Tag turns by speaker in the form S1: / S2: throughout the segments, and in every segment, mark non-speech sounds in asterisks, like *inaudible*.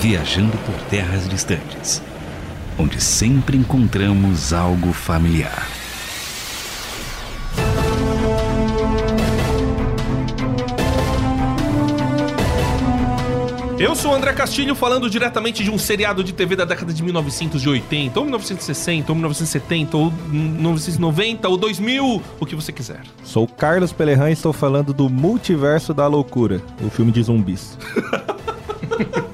S1: viajando por terras distantes, onde sempre encontramos algo familiar.
S2: Eu sou o André Castilho falando diretamente de um seriado de TV da década de 1980, ou 1960, ou 1970, ou 1990, ou 2000, o que você quiser.
S3: Sou o Carlos Pelerran e estou falando do Multiverso da Loucura, o filme de zumbis. *laughs*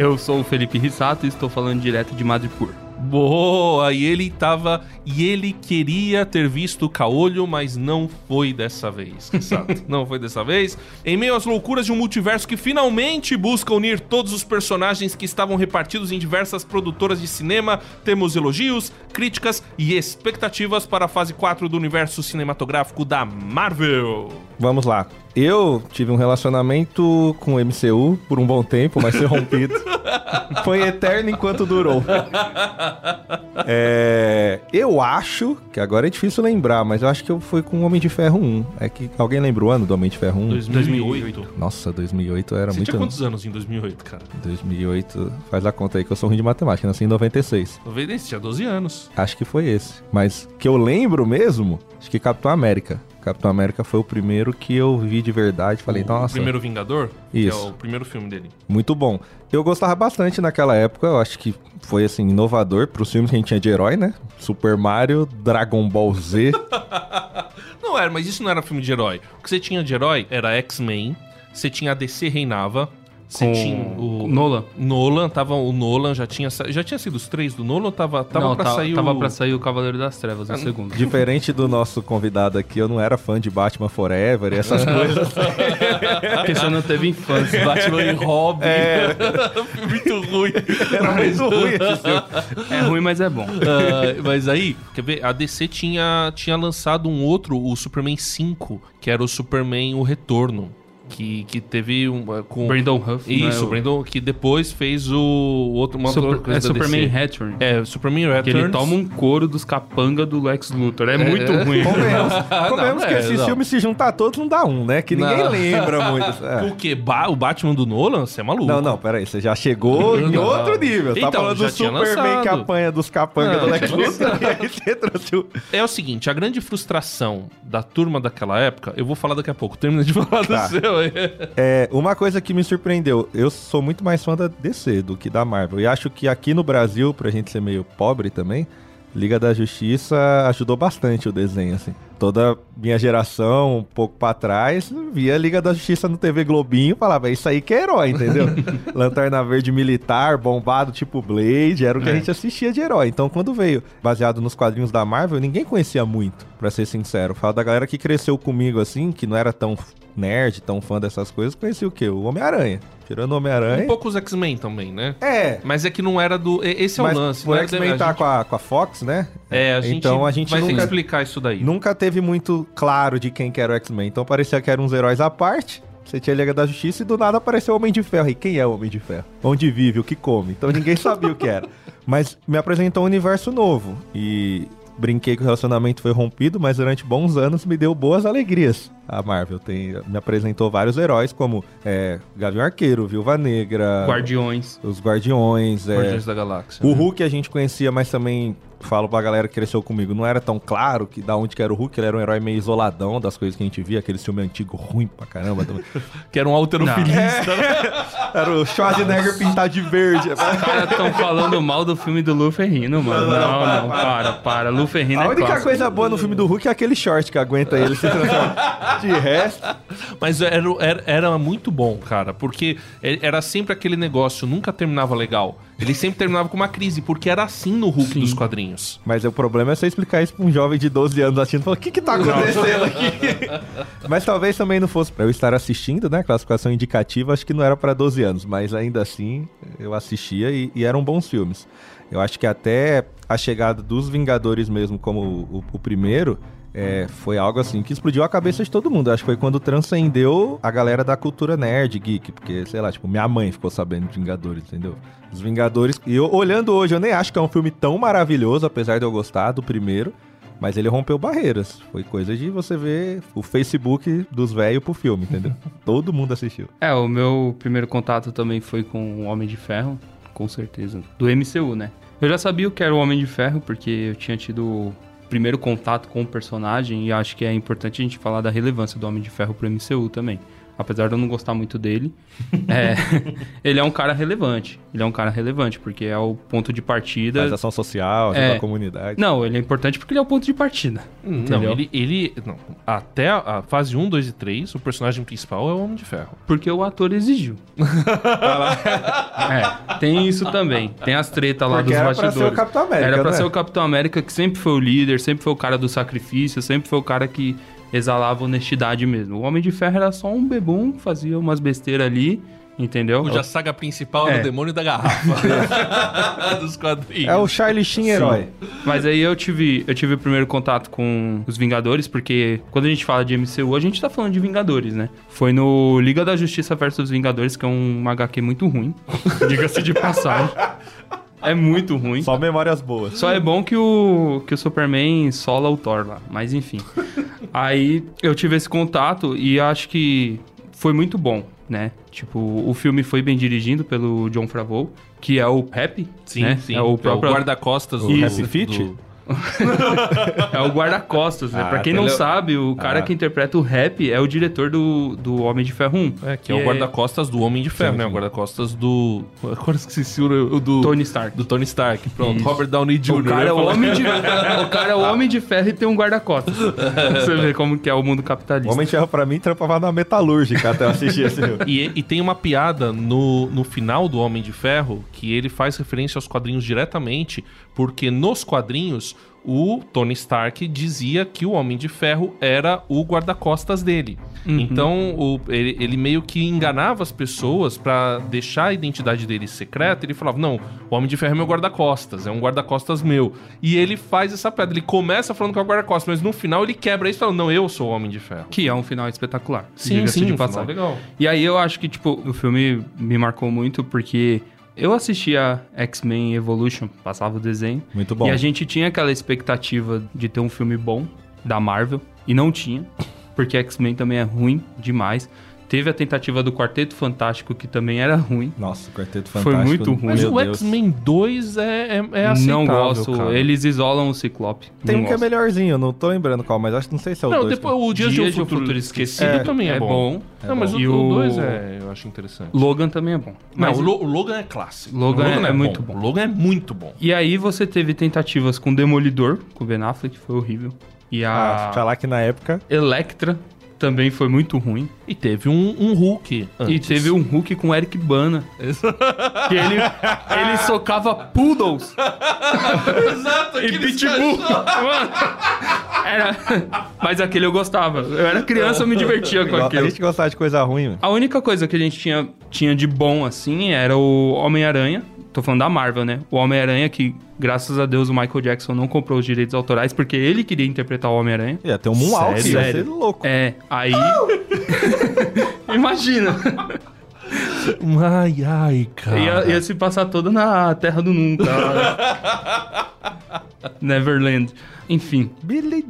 S4: Eu sou o Felipe Rissato e estou falando direto de Madripoor.
S2: Boa! E ele tava. E ele queria ter visto o caolho, mas não foi dessa vez. Exato. *laughs* não foi dessa vez. Em meio às loucuras de um multiverso que finalmente busca unir todos os personagens que estavam repartidos em diversas produtoras de cinema, temos elogios, críticas e expectativas para a fase 4 do universo cinematográfico da Marvel.
S3: Vamos lá. Eu tive um relacionamento com o MCU por um bom tempo, mas foi rompido. *laughs* foi eterno enquanto durou. É, eu acho, que agora é difícil lembrar, mas eu acho que eu fui com o Homem de Ferro 1. É que alguém lembra o ano do Homem de Ferro 1?
S2: 2008.
S3: Nossa, 2008 era
S2: Você
S3: muito...
S2: tinha quantos anos em 2008, cara?
S3: 2008, faz a conta aí que eu sou ruim de matemática, nasci em 96.
S2: Talvez tinha 12 anos.
S3: Acho que foi esse. Mas que eu lembro mesmo, acho que Capitão América. Capitão América foi o primeiro que eu vi de verdade. Falei,
S2: o
S3: nossa.
S2: Primeiro Vingador?
S3: Isso.
S2: Que é o primeiro filme dele.
S3: Muito bom. Eu gostava bastante naquela época, eu acho que foi assim, inovador pros filmes que a gente tinha de herói, né? Super Mario, Dragon Ball Z. *laughs*
S2: não era, mas isso não era filme de herói. O que você tinha de herói era X-Men, você tinha a DC Reinava, você
S4: Com
S2: tinha o
S4: Nolan.
S2: Nolan, tava o Nolan, já tinha sa- já tinha sido os três do Nolan, ou tava tava
S4: não,
S2: pra
S4: ta-
S2: sair
S4: tava
S2: o
S4: pra sair o Cavaleiro das Trevas, o segundo.
S3: Diferente do nosso convidado aqui, eu não era fã de Batman Forever e essas *laughs* coisas. *laughs*
S4: Porque você não teve infância.
S2: Batman e Robin.
S3: É. *laughs*
S2: Muito ruim.
S3: Era muito ruim esse filme.
S4: É ruim, mas é bom.
S2: Ah, mas aí, quer ver? A DC tinha, tinha lançado um outro, o Superman 5, que era o Superman O Retorno. Que, que teve um. Com...
S4: Brandon Huff. não é
S2: Isso,
S4: o-
S2: Brandon, que depois fez o outro, uma
S4: Super-
S2: outra coisa
S4: é
S2: da
S4: Superman
S2: DC.
S4: Return.
S2: É, Superman Returns.
S4: Que ele toma um couro dos capanga do Lex Luthor. É, muito ruim.
S3: Convenhamos, *laughs* convenhamos
S2: Não,
S3: que
S2: é,
S3: esses
S2: não.
S3: filmes se juntar todos não dá um, né? Que ninguém
S2: Não.
S3: lembra *laughs* muito. É.
S2: O quê? Ba- o Batman do Nolan? Você é maluco.
S3: Não, não, peraí, você já chegou em outro nível. Você
S2: Então,
S3: tá falando do Superman que apanha dos capangas
S2: Não,
S3: do Lex
S2: já
S3: Luthor *laughs* e aí você trouxe o...
S2: É o seguinte, a grande frustração da turma daquela época, eu vou falar daqui a pouco, termina de falar
S3: Tá.
S2: do seu
S3: É, uma coisa que me surpreendeu, eu sou muito mais fã da DC do que da Marvel. E acho que aqui no Brasil, pra gente ser meio pobre também, Liga da Justiça ajudou bastante o desenho, assim. Toda minha geração, um pouco pra trás, via Liga da Justiça no TV Globinho e falava, "É isso aí que é herói, entendeu? *laughs* Lanterna Verde militar, bombado tipo Blade, era o que a
S4: É.
S3: gente assistia de herói. Então, quando veio baseado nos quadrinhos da Marvel, ninguém conhecia muito, pra ser sincero. Falo da galera que cresceu comigo, assim, que não era tão nerd, tão fã dessas coisas, conhecia o quê? O Homem-Aranha. Tirando o
S2: Um
S3: Homem-Aranha.
S2: pouco os X-Men também, né?
S3: É,
S2: Mas é que não era do. Esse é
S3: mas
S2: o lance.
S3: o
S2: né?
S3: X-Men tá
S2: gente-
S3: com, a, com a Fox, né?
S2: É, a gente,
S3: então a gente
S2: vai
S3: nunca,
S2: explicar isso daí.
S3: nunca teve muito claro de quem que era o X-Men. Então parecia que eram uns heróis à parte. Você tinha a Liga da Justiça e do nada apareceu o Homem de Ferro. E quem é o Homem de Ferro? Onde vive, o que come? Então ninguém *laughs* sabia o que era. Mas me apresentou um universo novo. E brinquei que o relacionamento foi rompido, mas durante bons anos me deu boas alegrias. A Marvel tem, me apresentou vários heróis, como é, Gavião Arqueiro, Viúva Negra,
S4: Guardiões.
S3: os Guardiões, é,
S2: Guardiões da Galáxia.
S3: o Hulk a gente conhecia, mas também falo pra galera que cresceu comigo, não era tão claro que da onde que era o Hulk, ele era um herói meio isoladão das coisas que a gente via, aquele filme antigo ruim pra caramba. *laughs*
S2: Que era um alterofilista. *laughs*
S3: era o Schwarzenegger pintado de verde.
S4: Os caras estão falando mal do filme do Lu Ferrino, mano. Não, não, para, para. Lu Ferrino
S3: A
S4: é
S3: única
S4: clássico.
S3: coisa boa no filme do Hulk é aquele short que aguenta ele se transformar. *laughs* De resto,
S2: Mas era, era, era muito bom, cara, porque era sempre aquele negócio, nunca terminava legal. Ele sempre terminava com uma crise, porque era assim no Hulk
S4: Sim.
S2: dos quadrinhos.
S3: Mas o problema é você explicar isso pra um jovem de 12 anos assistindo. Falar, o que que tá acontecendo aqui? *laughs* mas talvez também não fosse pra eu estar assistindo, né? Classificação indicativa, acho que não era pra 12 anos. Mas ainda assim, eu assistia e, e eram bons filmes. Eu acho que até a chegada dos Vingadores mesmo, como o, o primeiro... é, foi algo assim que explodiu a cabeça de todo mundo. Acho que foi quando transcendeu a galera da cultura nerd, geek. Porque, sei lá, tipo, minha mãe ficou sabendo de Vingadores, entendeu? Os Vingadores. E eu, olhando hoje, eu nem acho que é um filme tão maravilhoso, apesar de eu gostar do primeiro. Mas ele rompeu barreiras. Foi coisa de você ver o Facebook dos velhos pro filme, entendeu? *laughs* Todo mundo assistiu.
S4: É, o meu primeiro contato também foi com o Homem de Ferro, com certeza. Do MCU, né? Eu já sabia o que era o Homem de Ferro, porque eu tinha tido primeiro contato com o personagem e acho que é importante a gente falar da relevância do Homem de Ferro pro MCU também. Apesar de eu não gostar muito dele, *laughs* é, ele é um cara relevante. Ele é um cara relevante, porque é o ponto de partida.
S3: Faz ação social, ajuda
S4: É.
S3: a comunidade.
S4: Não, ele é importante porque ele é o ponto de partida.
S2: Não,
S4: Entendeu?
S2: ele. ele não, até a, fase 1, 2 e 3, o personagem principal é o Homem de Ferro.
S4: Porque o ator exigiu. é, tem isso também. Tem as tretas lá
S3: Porque
S4: dos
S3: era pra
S4: bastidores.
S3: ser o Capitão América,
S4: Era pra
S3: né?
S4: ser o Capitão América, que sempre foi o líder, sempre foi o cara do sacrifício, sempre foi o cara que exalava honestidade mesmo. O Homem de Ferro era só um bebum, fazia umas besteiras ali, entendeu?
S2: Cuja saga principal
S4: É.
S2: é o Demônio da Garrafa. *laughs* Dos quadrinhos.
S3: É o Charlie Sheen herói.
S4: Mas aí eu tive, eu tive o primeiro contato com os Vingadores, porque quando a gente fala de MCU, a gente tá falando de Vingadores, né? Foi no Liga da Justiça versus Vingadores, que é um HQ muito ruim. *laughs* Diga-se de passagem. É muito ruim.
S3: Só memórias boas.
S4: Só é bom que o, que o Superman sola o Thor lá. Mas enfim. *laughs* Aí eu tive esse contato e acho que foi muito bom, né? Tipo, o filme foi bem dirigido pelo John Favreau, que é o Rap,
S2: Sim,
S4: né?
S2: sim.
S4: É o próprio
S2: guarda-costas
S3: O Happy Feet?
S2: do- *laughs*
S4: é o guarda-costas, né?
S3: Ah,
S4: pra quem não sabe, o cara
S3: Ah.
S4: que interpreta o Rap é o diretor do, do Homem de Ferro 1.
S2: É, que é o guarda-costas do Homem de Ferro,
S3: Sim,
S2: né? O guarda-costas do. Agora esqueci o o do.
S4: Tony Stark.
S2: Do Tony Stark. Pronto,
S4: Isso.
S2: Robert Downey Jr.
S4: O cara, é o, homem de, o cara é o *laughs* Homem de Ferro e tem um guarda-costas. *laughs* Você vê como que é o mundo capitalista.
S3: O Homem de Ferro pra mim trampava na metalúrgica até eu assistir esse filme.
S2: E, e tem uma piada no, no final do Homem de Ferro que ele faz referência aos quadrinhos diretamente, porque nos quadrinhos o Tony Stark dizia que o Homem de Ferro era o guarda-costas dele. Então o- ele, ele meio que enganava as pessoas pra deixar a identidade dele secreta. Ele falava: Não, o Homem de Ferro é meu guarda-costas, é um guarda-costas meu. E ele faz essa piada. Ele começa falando que é o guarda-costas, mas no final ele quebra isso e fala: Não, eu sou o Homem de Ferro.
S4: Que é um final espetacular.
S2: Sim, sim,
S4: de
S2: um legal.
S4: E aí eu acho que, tipo, o filme me marcou muito porque eu assistia X-Men Evolution, passava o desenho.
S3: Muito bom.
S4: E a gente tinha aquela expectativa de ter um filme bom da Marvel, e não tinha, porque X-Men também é ruim demais. Teve a tentativa do Quarteto Fantástico, que também era ruim.
S3: Nossa, o Quarteto
S4: Foi
S3: Fantástico.
S4: muito ruim.
S2: Mas
S3: meu
S2: o. X-Men 2 é, é, é aceitável,
S4: não gosto.
S2: cara.
S4: Eles isolam o Ciclope.
S3: Tem
S4: não
S3: um que é
S4: gosto.
S3: melhorzinho, eu não tô lembrando qual, mas acho que não sei se é o
S2: Não,
S3: dois.
S2: depois o Dias,
S4: Dias
S2: de um Futuro, Esquecido
S4: É,
S2: também é,
S4: é
S2: bom.
S4: bom.
S2: Não, mas
S3: bom.
S2: o
S4: E o-
S2: 2 é, eu acho interessante.
S4: Logan também é bom.
S2: Não,
S4: Mas-
S2: o, Lo- o Logan é clássico.
S4: Logan
S2: O
S4: é- é muito bom.
S2: O Logan é muito bom.
S4: E aí você teve tentativas com Demolidor, com o Ben Affleck, que foi horrível. E
S3: Ah,
S4: a
S3: falar que na época.
S4: Electra também foi muito ruim.
S2: E teve um, um Hulk
S4: E
S2: antes.
S4: teve um Hulk com Eric Bana. que ele, ele socava poodles
S2: Exato,
S4: e pitbull. Mano, era... Mas aquele eu gostava. Eu era criança, eu me divertia com
S3: A
S4: aquilo.
S3: gente gostava de coisa ruim, mano.
S4: A única coisa que a gente tinha, tinha de bom, assim, era o Homem-Aranha. Tô falando da Marvel, né? O Homem-Aranha que, graças a Deus, o Michael Jackson não comprou os direitos autorais porque ele queria interpretar o Homem-Aranha.
S3: Ia ter um Moonwalk,
S4: Sério?
S3: ia ser louco.
S4: É, aí... *laughs* Imagina!
S2: Ai, ai, cara.
S4: Ia, ia se passar toda na Terra do Nunca. *laughs* Neverland. Enfim.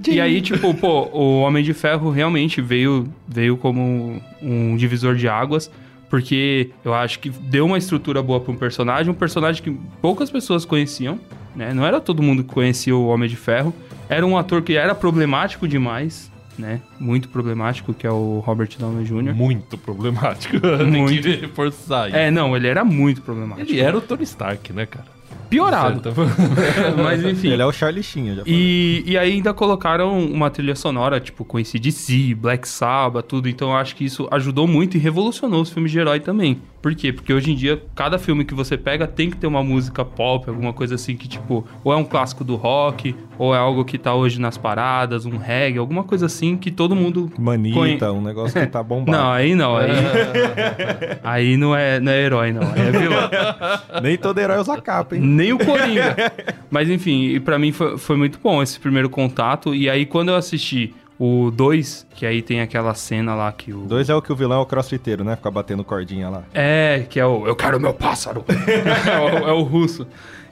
S3: Jean.
S4: E aí, tipo, pô, o Homem de Ferro realmente veio, veio como um divisor de águas, porque eu acho que deu uma estrutura boa pra um personagem, um personagem que poucas pessoas conheciam, né? Não era todo mundo que conhecia o Homem de Ferro. Era um ator que era problemático demais, né? Muito problemático, que é o Robert Downey Jr.
S2: Muito problemático. *laughs* Tem
S4: Muito.
S2: que reforçar isso.
S4: É, não, ele era muito problemático.
S2: Ele era o Tony Stark, né, cara?
S4: Piorado.
S2: Certo. *laughs*
S4: Mas enfim.
S3: Ele é o Charlie Sheen, eu já falei.
S4: E, e aí ainda colocaram uma trilha sonora, tipo, com esse DC, Black Sabbath, tudo. Então eu acho que isso ajudou muito e revolucionou os filmes de herói também. Por quê? Porque hoje em dia, cada filme que você pega tem que ter uma música pop, alguma coisa assim que, tipo, ou é um clássico do rock, ou é algo que tá hoje nas paradas, um reggae, alguma coisa assim que todo mundo.
S3: Manita,
S4: conhe-
S3: um negócio que tá bombado.
S4: Não, aí não, aí. *laughs* aí não é, não é herói, não. Aí é vilão.
S3: Nem todo herói usa capa, hein?
S4: Nem o *laughs* Coringa. Mas enfim, e pra mim foi, foi muito bom esse primeiro contato. E aí, quando eu assisti o 2, que aí tem aquela cena lá que o.
S3: Dois é o que o vilão é o crossfiteiro, né? Fica batendo cordinha lá.
S4: É, que é o Eu quero meu pássaro. *laughs* é, o, é o russo.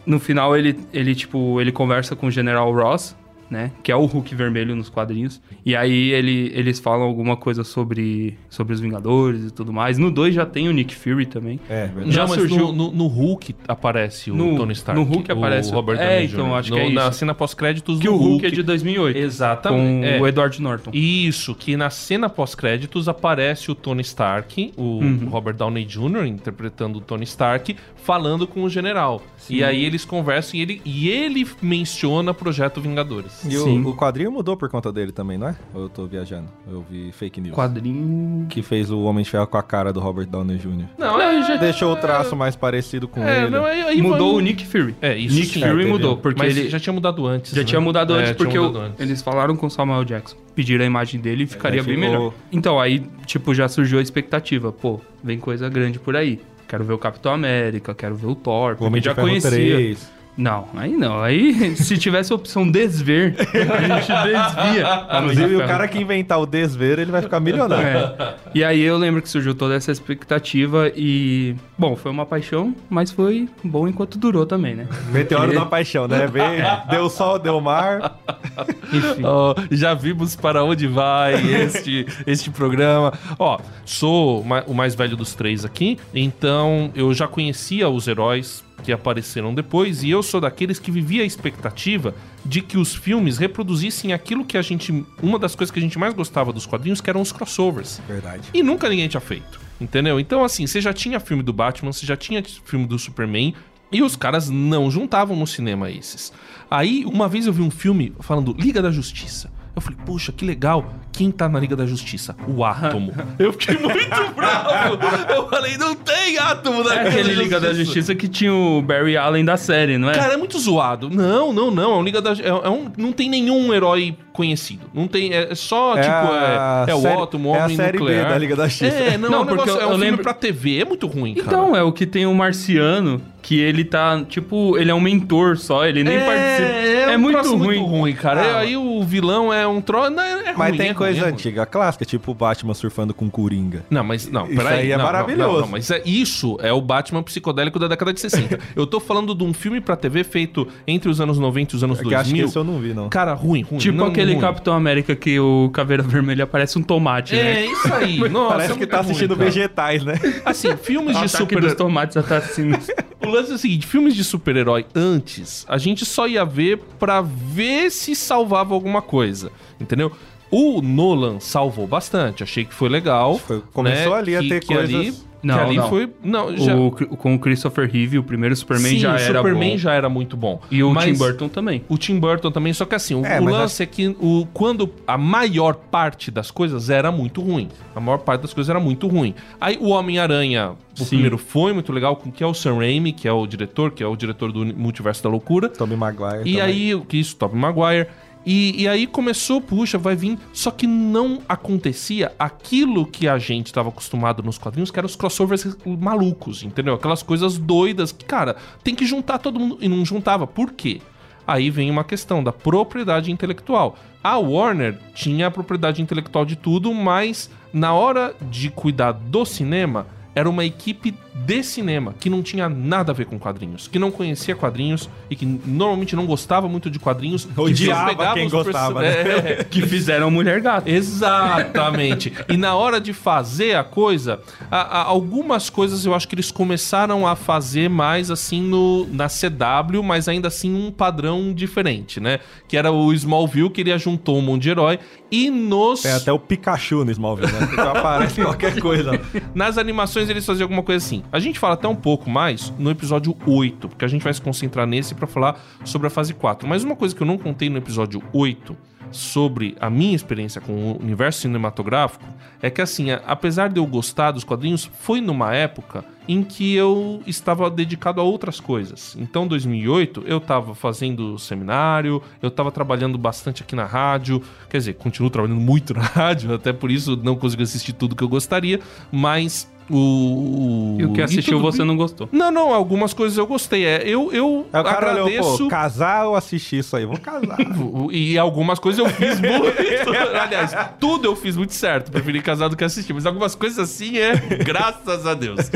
S4: No final, ele, ele, tipo, ele conversa com o General Ross, né? Que é o Hulk vermelho nos quadrinhos. E aí ele, eles falam alguma coisa sobre, sobre os Vingadores e tudo mais. No 2 já tem o Nick Fury também.
S3: É, verdade.
S4: Já
S2: não, mas
S4: surgiu-
S2: no, no- no Hulk aparece o
S4: No-
S2: Tony Stark.
S4: no Hulk aparece
S2: o Robert
S4: É,
S2: Downey
S4: então,
S2: Jr.
S4: acho que
S2: No-
S4: é
S2: Na
S4: isso.
S2: cena pós-créditos
S4: Que
S2: do
S4: o Hulk é de 2008.
S2: Exatamente.
S4: Com
S2: é.
S4: o Edward Norton.
S2: Isso, que na cena pós-créditos aparece o Tony Stark, o
S4: Uhum.
S2: Robert Downey Jr., interpretando o Tony Stark, falando com o general. E aí eles conversam e ele, e ele menciona Projeto Vingadores.
S3: E o, o quadrinho mudou por conta dele também, não é? Ou eu tô viajando? Eu vi fake news.
S4: Quadrinho.
S3: Que fez o Homem de Ferro com a cara do Robert Downey Jr.
S2: Não,
S4: Não, já-
S3: Deixou o traço mais parecido com
S2: É,
S3: ele.
S2: não, aí, aí
S4: Mudou
S2: vai-
S4: o Nick Fury.
S2: É, isso
S4: Nick
S2: sim.
S4: Fury
S3: É,
S4: mudou, porque
S2: Mas
S4: ele
S2: já tinha mudado antes.
S4: já
S2: né?
S4: tinha mudado
S2: É,
S4: antes,
S2: tinha
S4: porque
S2: mudado
S4: o-
S2: antes.
S4: eles falaram com o Samuel Jackson. Pediram a imagem dele e ficaria bem
S3: ficou-
S4: melhor. Então, aí, tipo, já surgiu a expectativa. Pô, vem coisa grande por aí. Quero ver o Capitão América, quero ver o Thor,
S3: O Homem de
S4: já
S3: Ferro
S4: conhecia.
S3: 3.
S4: Não, aí não. Aí, *laughs* se tivesse a opção desver, a gente desvia.
S3: Inclusive, o cara que inventar o desver, ele vai ficar milionário.
S4: É. E aí eu lembro que surgiu toda essa expectativa e. Bom, foi uma paixão, mas foi bom enquanto durou também, né?
S3: Meteoro
S4: E-
S3: da paixão, né? Vem, deu sol, deu mar. *laughs*
S4: Enfim.
S2: Ó, já vimos para onde vai este, este programa. Ó, sou ma- o mais velho dos três aqui, então eu já conhecia os heróis que apareceram depois e eu sou daqueles que vivia a expectativa de que os filmes reproduzissem aquilo que a gente. Uma das coisas que a gente mais gostava dos quadrinhos, que eram os crossovers.
S3: Verdade.
S2: E nunca ninguém tinha feito. Entendeu? Então, assim, você já tinha filme do Batman, você já tinha filme do Superman, e os caras não juntavam no cinema esses. Aí, uma vez eu vi um filme falando Liga da Justiça. Eu falei, puxa, que legal. Quem tá na Liga da Justiça? O Átomo. *laughs* eu fiquei muito *laughs* bravo. Eu falei, não tem Átomo na
S4: É aquele Liga da Justiça que tinha o Barry Allen da série, não é?
S2: Cara, é muito zoado. Não, não, não. É um Liga da é, é um, Não tem nenhum herói conhecido. Não tem. É só,
S3: É
S2: tipo,
S3: a
S2: é, é o
S3: série-
S2: Átomo,
S3: é a
S2: Homem
S3: série B
S2: Nuclear.
S3: da Liga da Justiça.
S2: É, não,
S4: Não,
S2: é um
S4: porque
S2: negócio-
S4: eu-
S2: é um
S4: eu lembro-
S2: pra TV. É muito ruim, cara.
S4: Então, é o que tem o Marciano, que ele tá, tipo, ele é um mentor só, ele nem participa. É,
S2: um
S4: muito ruim.
S2: muito ruim, cara.
S3: Ah,
S2: aí o vilão é um troço. Não, é
S3: Mas
S2: ruim,
S3: tem
S2: é
S3: coisa
S2: ruim, é ruim.
S3: antiga, clássica, tipo o Batman surfando com Coringa.
S2: Não, mas não,
S3: Isso
S2: peraí.
S3: aí é
S2: não,
S3: maravilhoso.
S2: Não, não, mas é, isso é o Batman psicodélico da década de 60. *laughs* Eu tô falando de um filme pra TV feito entre os anos 90 e os anos
S3: É que acho que
S2: 2000.
S3: esse eu não vi, não.
S2: Cara, ruim, ruim.
S4: Tipo
S2: não,
S4: aquele
S2: ruim.
S4: Capitão América que o Caveira Vermelha parece um tomate,
S2: É,
S4: né?
S2: isso aí. *laughs* Nossa,
S3: Parece
S2: é
S3: que tá
S2: ruim,
S3: assistindo
S2: cara.
S3: vegetais, né?
S2: Assim, filmes
S4: O
S2: de super
S4: dos tomates assassinos. *laughs*
S2: O lance é o seguinte, filmes de super-herói antes, a gente só ia ver pra ver se salvava alguma coisa, entendeu? O Nolan salvou bastante, achei que foi legal.
S3: Foi- começou ali a
S2: que,
S3: ter
S2: que Ali,
S3: coisas-
S2: que
S4: Não,
S2: ali
S4: não.
S2: foi... Não, já...
S4: O- com o Christopher Reeve, o primeiro Superman
S2: Sim,
S4: já
S2: o
S4: era
S2: Superman
S4: bom.
S2: já era muito bom.
S4: E o Tim Burton também.
S2: O Tim Burton também, só que assim, o,
S3: É,
S2: o lance é que o, quando a maior parte das coisas era muito ruim. A maior parte das coisas era muito ruim. Aí o Homem-Aranha, o
S4: Sim.
S2: primeiro foi muito legal, com que é o Sam Raimi, que é o diretor, que é o diretor do Multiverso da Loucura.
S3: Tommy Maguire
S2: E
S3: também.
S2: aí, o que isso, Tobey Maguire. E, e aí começou, puxa, vai vir. Só que não acontecia aquilo que a gente estava acostumado nos quadrinhos, que eram os crossovers malucos, entendeu? Aquelas coisas doidas que, cara, tem que juntar todo mundo. E não juntava. Por quê? Aí vem uma questão da propriedade intelectual. A Warner tinha a propriedade intelectual de tudo, mas na hora de cuidar do cinema, era uma equipe de cinema que não tinha nada a ver com quadrinhos, que não conhecia quadrinhos e que normalmente não gostava muito de quadrinhos. que
S3: Odiava
S2: pegava
S3: quem gostava, né? *laughs*
S2: É,
S4: Que fizeram Mulher Gato.
S2: Exatamente. e na hora de fazer a coisa, a- a- algumas coisas eu acho que eles começaram a fazer mais assim no, na CW, mas ainda assim um padrão diferente, né? Que era o Smallville, que ele juntou um monte de herói. E nos.
S3: Tem até o Pikachu no Smallville, né? *laughs* Aparece qualquer coisa.
S2: Nas animações eles faziam alguma coisa assim. A gente fala até um pouco mais no episódio 8, porque a gente vai se concentrar nesse pra falar sobre a fase 4. Mas uma coisa que eu não contei no episódio 8 sobre a minha experiência com o universo cinematográfico é que assim, apesar de eu gostar dos quadrinhos, foi numa época em que eu estava dedicado a outras coisas. Então, 2008, eu estava fazendo seminário, eu estava trabalhando bastante aqui na rádio, quer dizer, continuo trabalhando muito *laughs* na rádio, até por isso não consigo assistir tudo que eu gostaria, mas o...
S4: E o que assistiu
S2: tudo
S4: você não gostou.
S2: Não, não, algumas coisas eu gostei. É, eu eu
S3: o olhou,
S2: agradeço...
S3: pô, casar ou assistir isso aí? Vou casar. *laughs*
S2: E algumas coisas eu fiz muito. *laughs* Aliás, tudo eu fiz muito certo. Preferi casar do que assistir. Mas algumas coisas assim é graças a Deus.